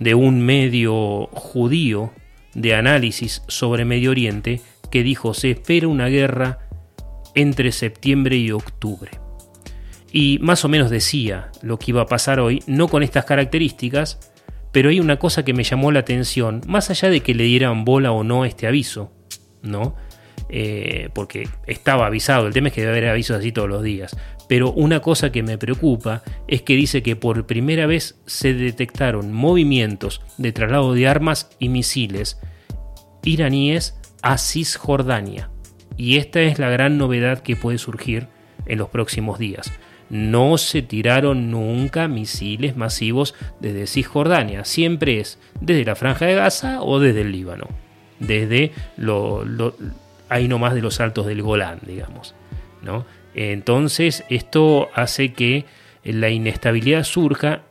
de un medio judío de análisis sobre Medio Oriente que dijo se espera una guerra entre septiembre y octubre. Y más o menos decía lo que iba a pasar hoy, no con estas características, pero hay una cosa que me llamó la atención, más allá de que le dieran bola o no este aviso, ¿no? Eh, porque estaba avisado, el tema es que debe haber avisos así todos los días. Pero una cosa que me preocupa es que dice que por primera vez se detectaron movimientos de traslado de armas y misiles iraníes a Cisjordania. Y esta es la gran novedad que puede surgir en los próximos días. No se tiraron nunca misiles masivos desde Cisjordania, siempre es desde la franja de Gaza o desde el Líbano, desde lo, lo ahí nomás de los altos del Golán, digamos. ¿no? Entonces esto hace que la inestabilidad surja,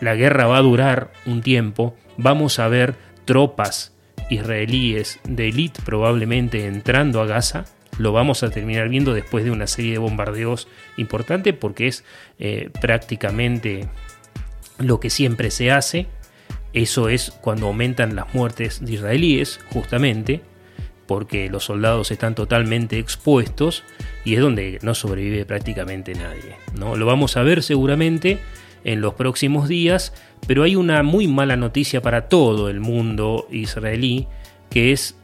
la guerra va a durar un tiempo, vamos a ver tropas israelíes de élite probablemente entrando a Gaza, lo vamos a terminar viendo después de una serie de bombardeos importantes porque es eh, prácticamente lo que siempre se hace. Eso es cuando aumentan las muertes de israelíes, justamente, porque los soldados están totalmente expuestos y es donde no sobrevive prácticamente nadie. ¿no? Lo vamos a ver seguramente en los próximos días, pero hay una muy mala noticia para todo el mundo israelí, que es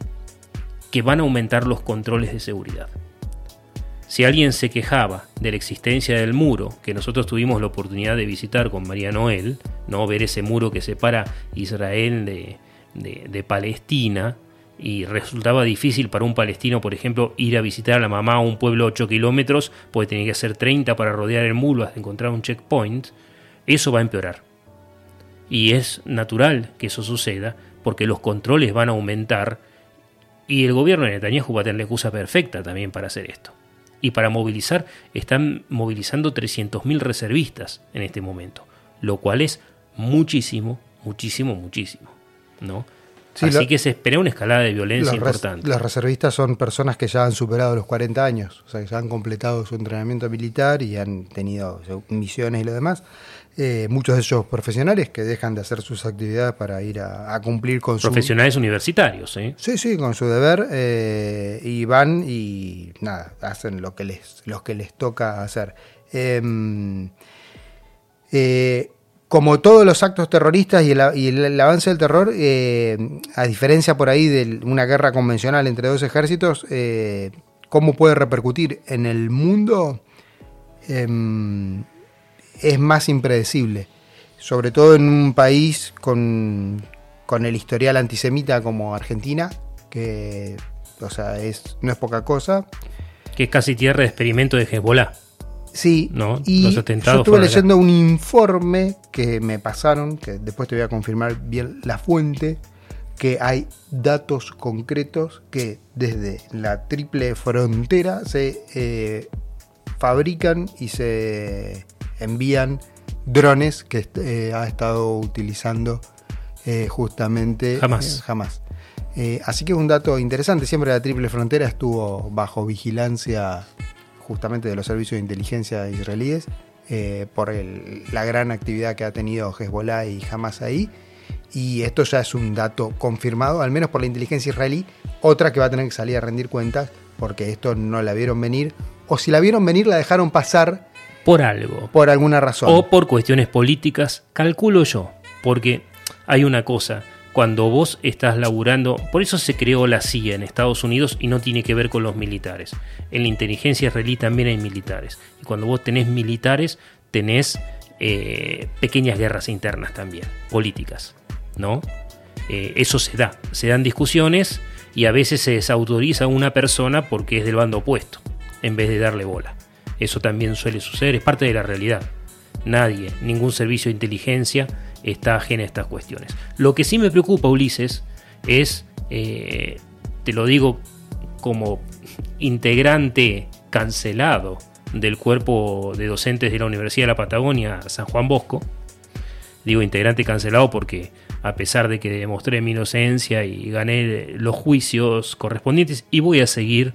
que van a aumentar los controles de seguridad. Si alguien se quejaba de la existencia del muro, que nosotros tuvimos la oportunidad de visitar con María Noel, ¿no? ver ese muro que separa Israel de, de Palestina, y resultaba difícil para un palestino, por ejemplo, ir a visitar a la mamá a un pueblo 8 kilómetros, porque tenía que hacer 30 para rodear el muro hasta encontrar un checkpoint, eso va a empeorar. Y es natural que eso suceda, porque los controles van a aumentar y el gobierno de Netanyahu va a tener la excusa perfecta también para hacer esto. Y para movilizar, están movilizando 300.000 reservistas en este momento, lo cual es muchísimo, muchísimo, muchísimo. ¿no? Así que se espera una escalada de violencia importante. los reservistas son personas que ya han superado los 40 años, o sea, que ya han completado su entrenamiento militar y han tenido misiones y lo demás. Eh, muchos de ellos profesionales que dejan de hacer sus actividades para ir a, cumplir con su... Profesionales universitarios, ¿eh? Sí, sí, con su deber eh, y van y nada, hacen lo que les, lo que les toca hacer. Em, eh, como todos los actos terroristas y el, avance del terror, a diferencia por ahí de una guerra convencional entre dos ejércitos, ¿cómo puede repercutir en el mundo? Es más impredecible, sobre todo en un país con, el historial antisemita como Argentina, que o sea, es, no es poca cosa. Que es casi tierra de experimento de Hezbollah. Sí, ¿no? y yo estuve leyendo un informe que me pasaron, que después te voy a confirmar bien la fuente, que hay datos concretos que desde la triple frontera se eh, fabrican y se envían drones que eh, ha estado utilizando eh, justamente jamás. jamás. así que es un dato interesante, siempre la triple frontera estuvo bajo vigilancia justamente de los servicios de inteligencia israelíes eh, por la gran actividad que ha tenido Hezbollah y Hamas ahí. Y esto ya es un dato confirmado, al menos por la inteligencia israelí, otra que va a tener que salir a rendir cuentas porque esto no la vieron venir, o si la vieron venir la dejaron pasar. Por algo. Por alguna razón. O por cuestiones políticas, calculo yo, porque hay una cosa, cuando vos estás laburando, por eso se creó la CIA en Estados Unidos y no tiene que ver con los militares. En la inteligencia israelí también hay militares. Y cuando vos tenés militares, tenés eh, pequeñas guerras internas también, políticas, ¿no? Eh, eso se da, se dan discusiones y a veces se desautoriza a una persona porque es del bando opuesto, en vez de darle bola. Eso también suele suceder, es parte de la realidad. Nadie, ningún servicio de inteligencia está ajena a estas cuestiones. Lo que sí me preocupa, Ulises, es, eh, te lo digo como integrante cancelado del cuerpo de docentes de la Universidad de la Patagonia, San Juan Bosco, digo integrante cancelado porque a pesar de que demostré mi inocencia y gané los juicios correspondientes y voy a seguir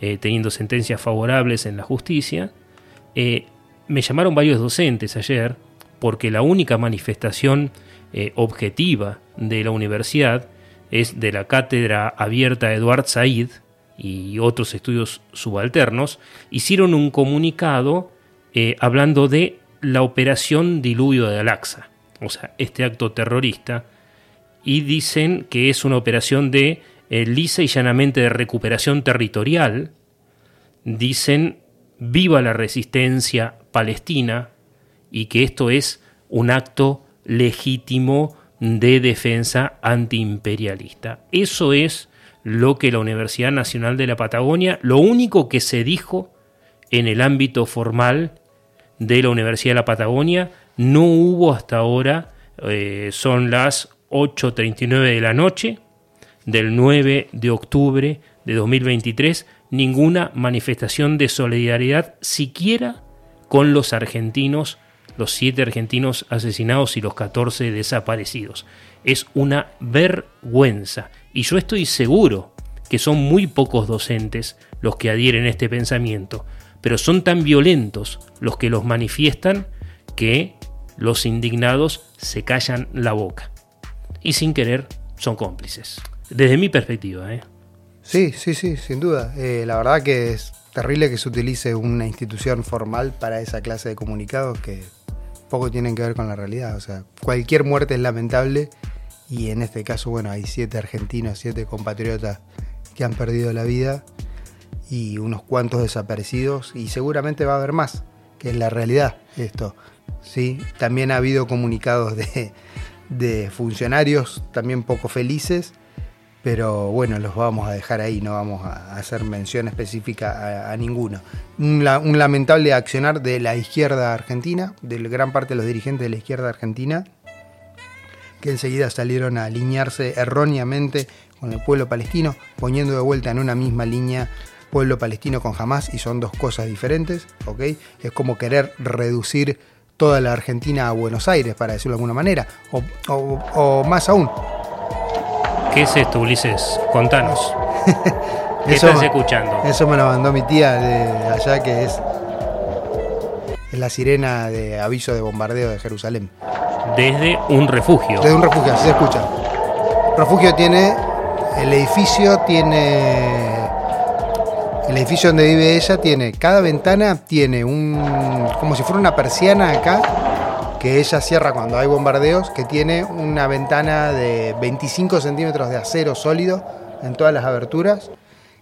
eh, teniendo sentencias favorables en la justicia, eh, me llamaron varios docentes ayer porque la única manifestación eh, objetiva de la universidad es de la cátedra abierta Eduard Said y otros estudios subalternos, hicieron un comunicado hablando de la operación Diluvio de Alaxa o sea, este acto terrorista, y dicen que es una operación de eh, lisa y llanamente de recuperación territorial, dicen viva la resistencia palestina y que esto es un acto legítimo de defensa antiimperialista. Eso es lo que la Universidad Nacional de la Patagonia, lo único que se dijo en el ámbito formal de la Universidad de la Patagonia no hubo hasta ahora, eh, son las 8.39 de la noche del 9 de octubre de 2023, ninguna manifestación de solidaridad siquiera con los argentinos, los siete argentinos asesinados y los 14 desaparecidos. Es una vergüenza. Y yo estoy seguro que son muy pocos docentes los que adhieren a este pensamiento, pero son tan violentos los que los manifiestan que los indignados se callan la boca y sin querer son cómplices. Desde mi perspectiva. ¿eh? Sí, sí, sí, sin duda. Eh, la verdad que es terrible que se utilice una institución formal para esa clase de comunicados que poco tienen que ver con la realidad. O sea, cualquier muerte es lamentable y en este caso, bueno, hay siete argentinos, siete compatriotas que han perdido la vida y unos cuantos desaparecidos y seguramente va a haber más, que es la realidad esto. ¿sí? También ha habido comunicados de, funcionarios también poco felices, pero bueno, los vamos a dejar ahí, no vamos a hacer mención específica a, ninguno. Un, lamentable accionar de la izquierda argentina, de gran parte de los dirigentes de la izquierda argentina, que enseguida salieron a alinearse erróneamente con el pueblo palestino, poniendo de vuelta en una misma línea pueblo palestino con Hamas, y son dos cosas diferentes, ¿ok? Es como querer reducir toda la Argentina a Buenos Aires, para decirlo de alguna manera, o, más aún. ¿Qué es esto, Ulises? Contanos. ¿Qué estás escuchando? Eso me lo mandó mi tía de allá, que es, es la sirena de aviso de bombardeo de Jerusalén. Desde un refugio. Desde un refugio, así se escucha. Refugio tiene, el edificio tiene el edificio donde vive ella tiene, cada ventana tiene un, como si fuera una persiana acá, que ella cierra cuando hay bombardeos, que tiene una ventana de 25 centímetros de acero sólido en todas las aberturas.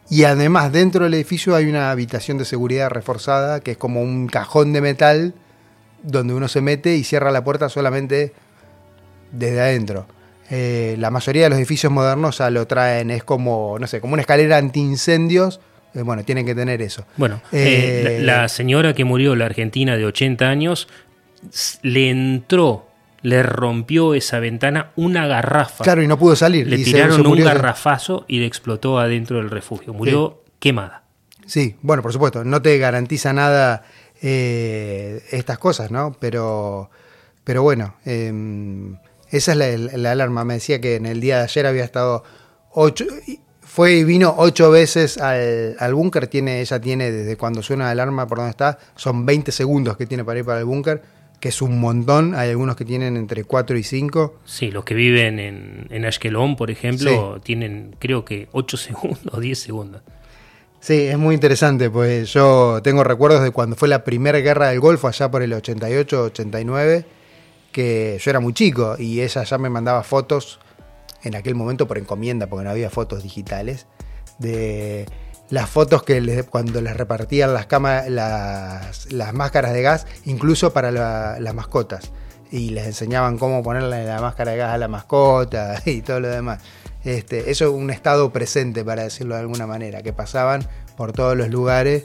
Y además dentro del edificio hay una habitación de seguridad reforzada, que es como un cajón de metal donde uno se mete y cierra la puerta solamente desde adentro. Eh, la mayoría de los edificios modernos ya lo traen, es como, no sé, como una escalera antiincendios eh, bueno, tienen que tener eso. Bueno, eh, la, señora que murió, la argentina de 80 años, le entró, le rompió esa ventana una garrafa. Claro, y no pudo salir. Le tiraron un garrafazo y le explotó adentro del refugio. Murió quemada. Sí, bueno, por supuesto, no te garantiza nada eh, estas cosas, ¿no? Pero, pero bueno, em, esa es la, la, alarma. Me decía que en el día de ayer había estado ocho, fue y vino ocho veces al, búnker. Tiene, ella tiene, desde cuando suena la alarma por donde está, son 20 segundos que tiene para ir para el búnker, que es un montón. Hay algunos que tienen entre 4 y 5. Sí, los que viven en, en Ashkelon, por ejemplo, tienen creo que 8 segundos o 10 segundos. Sí, es muy interesante, pues yo tengo recuerdos de cuando fue la primera guerra del Golfo, allá por el 88, 89, que yo era muy chico y ella ya me mandaba fotos en aquel momento por encomienda, porque no había fotos digitales, de las fotos que cuando les repartían las, las, las, máscaras de gas, incluso para las mascotas. Y les enseñaban cómo ponerle la máscara de gas a la mascota y todo lo demás. Este, eso es un estado presente, para decirlo de alguna manera, que pasaban por todos los lugares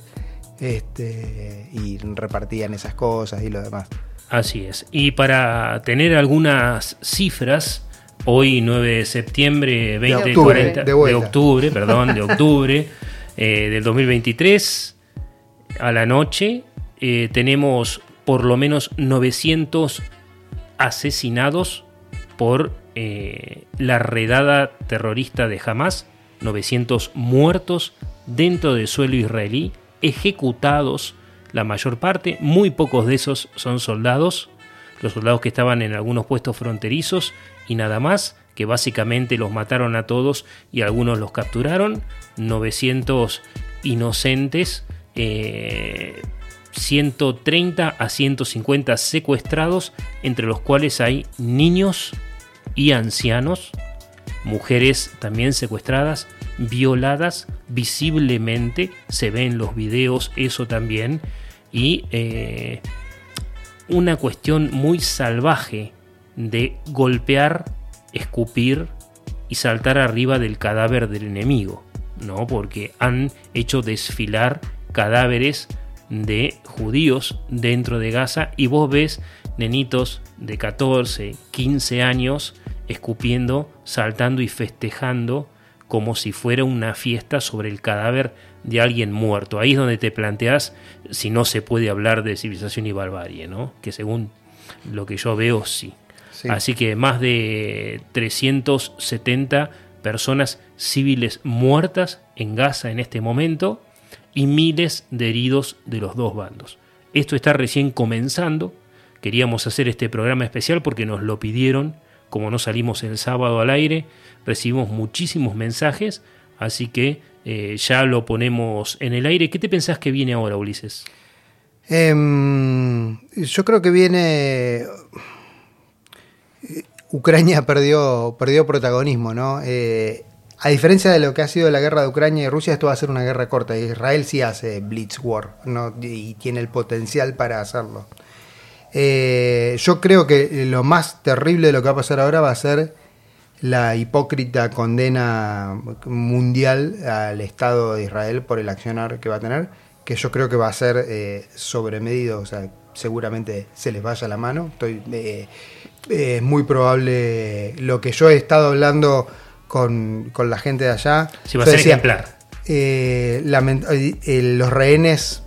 este, y repartían esas cosas y lo demás. Así es. Y para tener algunas cifras, hoy 9 de septiembre 2040 de, octubre, perdón, de octubre eh, del 2023 a la noche eh, tenemos por lo menos 900 asesinados por eh, la redada terrorista de Hamas, 900 muertos dentro del suelo israelí, ejecutados la mayor parte, muy pocos de esos son soldados, los soldados que estaban en algunos puestos fronterizos y nada más, básicamente los mataron a todos y algunos los capturaron, 900 inocentes, 130 eh, a 150 secuestrados, entre los cuales hay niños y ancianos, mujeres también secuestradas, violadas visiblemente, se ven los videos eso también, y eh, una cuestión muy salvaje de golpear, escupir y saltar arriba del cadáver del enemigo, ¿no? Porque han hecho desfilar cadáveres de judíos dentro de Gaza y vos ves nenitos de 14, 15 años escupiendo, saltando y festejando como si fuera una fiesta sobre el cadáver de alguien muerto. Ahí es donde te planteas si no se puede hablar de civilización y barbarie, ¿no? Que según lo que yo veo, sí. Así que más de 370 personas civiles muertas en Gaza en este momento y miles de heridos de los dos bandos. Esto está recién comenzando. Queríamos hacer este programa especial porque nos lo pidieron como no salimos el sábado al aire, recibimos muchísimos mensajes, así que eh, ya lo ponemos en el aire. ¿Qué te pensás que viene ahora, Ulises? Em, yo creo que viene... Ucrania perdió, perdió protagonismo, ¿no? Eh, a diferencia de lo que ha sido la guerra de Ucrania y Rusia, esto va a ser una guerra corta. Israel sí hace Blitz War ¿no? y tiene el potencial para hacerlo. Eh, yo creo que lo más terrible de lo que va a pasar ahora va a ser la hipócrita condena mundial al Estado de Israel por el accionar que va a tener, que yo creo que va a ser eh, sobremedido, o sea, seguramente se les vaya la mano. Estoy, es muy probable lo que yo he estado hablando con, la gente de allá. Si va a ser ejemplar. los rehenes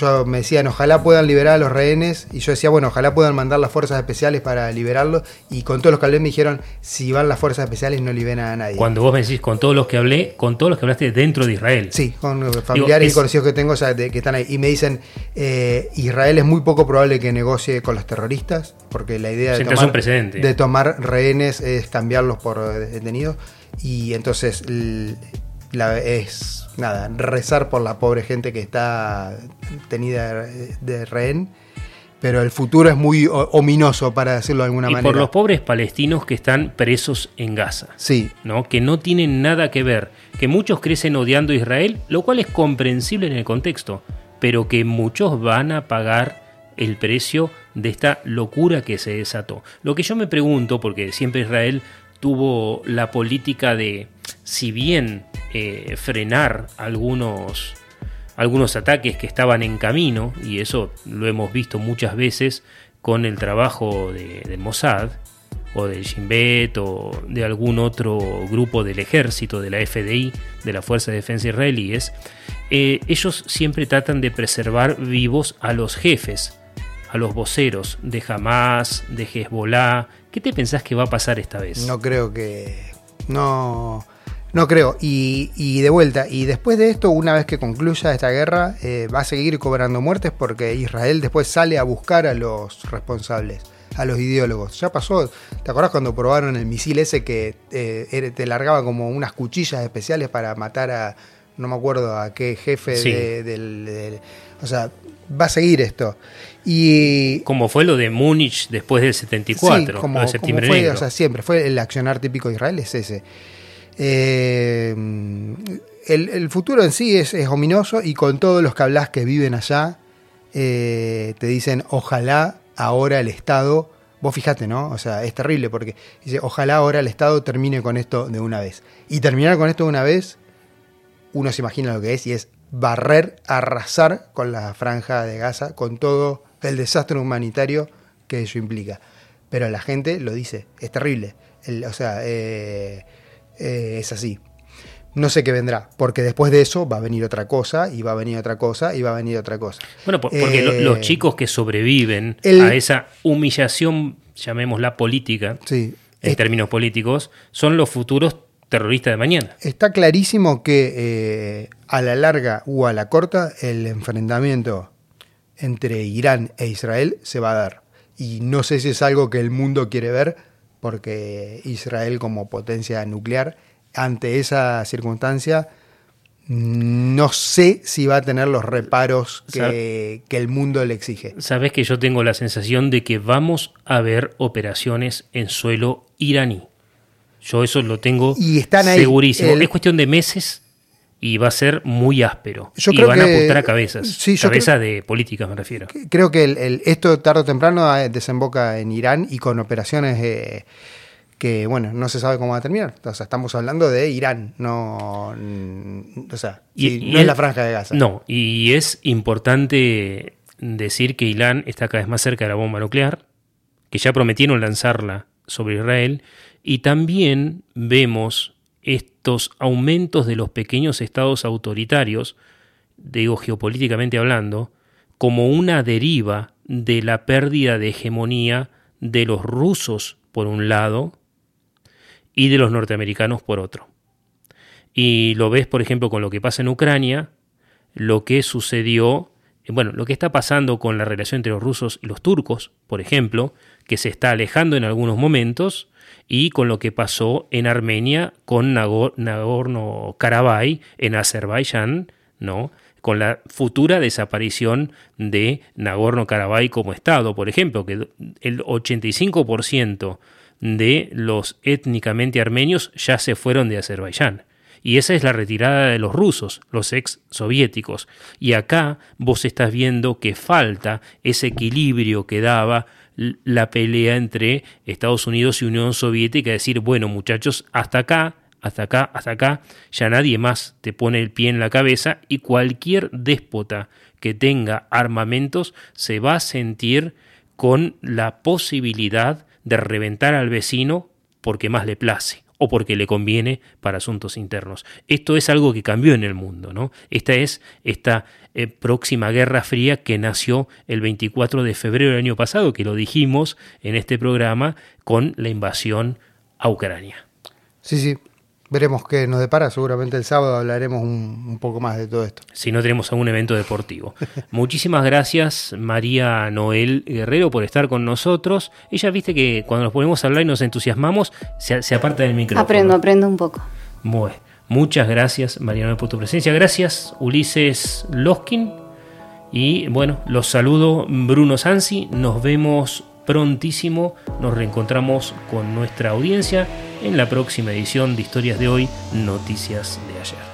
yo me decían, ojalá puedan liberar a los rehenes, y yo decía, bueno, ojalá puedan mandar las fuerzas especiales para liberarlos, y con todos los que hablé me dijeron, si van las fuerzas especiales no liberan a nadie. Cuando vos me decís, con todos los que hablé, con todos los que hablaste dentro de Israel. Sí, con familiares y conocidos que tengo que están ahí, y me dicen, eh, Israel es muy poco probable que negocie con los terroristas, porque la idea de tomar, de tomar rehenes es cambiarlos por detenidos, y entonces la, es nada, rezar por la pobre gente que está tenida de rehén. Pero el futuro es muy ominoso, para decirlo de alguna manera. Y por los pobres palestinos que están presos en Gaza. Sí. ¿no? Que no tienen nada que ver. Que muchos crecen odiando a Israel, lo cual es comprensible en el contexto. Pero que muchos van a pagar el precio de esta locura que se desató. Lo que yo me pregunto, porque siempre Israel tuvo la política de, si bien eh, frenar algunos, algunos ataques que estaban en camino, y eso lo hemos visto muchas veces con el trabajo de, Mossad, o del Shin Bet, o de algún otro grupo del ejército, de la FDI, de la Fuerza de Defensa Israelíes, eh, ellos siempre tratan de preservar vivos a los jefes, a los voceros de Hamas, de Hezbollah. ¿Qué te pensás que va a pasar esta vez? No creo que. No. No creo. Y, de vuelta, y después de esto, una vez que concluya esta guerra, eh, va a seguir cobrando muertes porque Israel después sale a buscar a los responsables, a los ideólogos. Ya pasó, ¿te acordás cuando probaron el misil ese que eh, te largaba como unas cuchillas especiales para matar a, no me acuerdo a qué jefe del, O sea, va a seguir esto. Y, como fue lo de Múnich después del 74, como, de septiembre fue, O sea, siempre fue el accionar típico de Israel, es ese. Eh, el, futuro en sí es, ominoso y con todos los que hablas que viven allá, eh, te dicen, ojalá ahora el Estado, vos fijate, ¿no? O sea, es terrible porque dice, ojalá ahora el Estado termine con esto de una vez. Y terminar con esto de una vez, uno se imagina lo que es y es barrer, arrasar con la franja de Gaza, con todo el desastre humanitario que eso implica. Pero la gente lo dice, es terrible. o sea, eh, eh, es así. No sé qué vendrá, porque después de eso va a venir otra cosa, y va a venir otra cosa, y va a venir otra cosa. Bueno, porque los eh, chicos que sobreviven a esa humillación llamémosla política, Sí. en Es- términos políticos, son los futuros terroristas de mañana. Está clarísimo que eh, a la larga o a la corta el enfrentamiento entre Irán e Israel se va a dar. Y no sé si es algo que el mundo quiere ver, porque Israel como potencia nuclear, ante esa circunstancia, no sé si va a tener los reparos que, que el mundo le exige. Sabes que yo tengo la sensación de que vamos a ver operaciones en suelo iraní. Yo eso lo tengo Y están ahí. segurísimo. El- Es cuestión de meses y va a ser muy áspero. Yo y creo van a apuntar a cabezas. sí, cabezas de políticas me refiero. Creo que el- el- esto tarde o temprano eh, desemboca en Irán y con operaciones eh, que, bueno, no se sabe cómo va a terminar. O sea, estamos hablando de Irán, no. O sea, Y- no es- la franja de Gaza. No, y es importante decir que Irán está cada vez más cerca de la bomba nuclear, que ya prometieron lanzarla sobre Israel, y también vemos estos aumentos de los pequeños estados autoritarios, digo geopolíticamente hablando, como una deriva de la pérdida de hegemonía de los rusos por un lado y de los norteamericanos por otro. Y lo ves, por ejemplo, con lo que pasa en Ucrania, lo que sucedió, bueno, lo que está pasando con la relación entre los rusos y los turcos, por ejemplo, que se está alejando en algunos momentos, y con lo que pasó en Armenia con Nagor- Nagorno-Karabaj en Azerbaiyán, ¿no? Con la futura desaparición de Nagorno-Karabaj como Estado, por ejemplo, que el 85% de los étnicamente armenios ya se fueron de Azerbaiyán. Y esa es la retirada de los rusos, los ex soviéticos. Y acá vos estás viendo que falta ese equilibrio que daba la pelea entre Estados Unidos y Unión Soviética, decir, bueno muchachos, hasta acá, hasta acá, hasta acá, ya nadie más te pone el pie en la cabeza y cualquier déspota que tenga armamentos se va a sentir con la posibilidad de reventar al vecino porque más le place o porque le conviene para asuntos internos. Esto es algo que cambió en el mundo, ¿no? Esta es esta eh, próxima Guerra Fría que nació el 24 de febrero del año pasado, que lo dijimos en este programa con la invasión a Ucrania. Sí, sí. Veremos qué nos depara. Seguramente el sábado hablaremos un, un poco más de todo esto. si no tenemos algún evento deportivo. Muchísimas gracias María Noel Guerrero por estar con nosotros. Ella viste que cuando nos ponemos a hablar y nos entusiasmamos, se, se aparta del micrófono. Aprendo, aprendo un poco. Bueno, muchas gracias María Noel por tu presencia. Gracias Ulises Loskin. Y bueno, los saludo Bruno Sansi. Nos vemos prontísimo. Nos reencontramos con nuestra audiencia en la próxima edición de Historias de hoy, Noticias de ayer.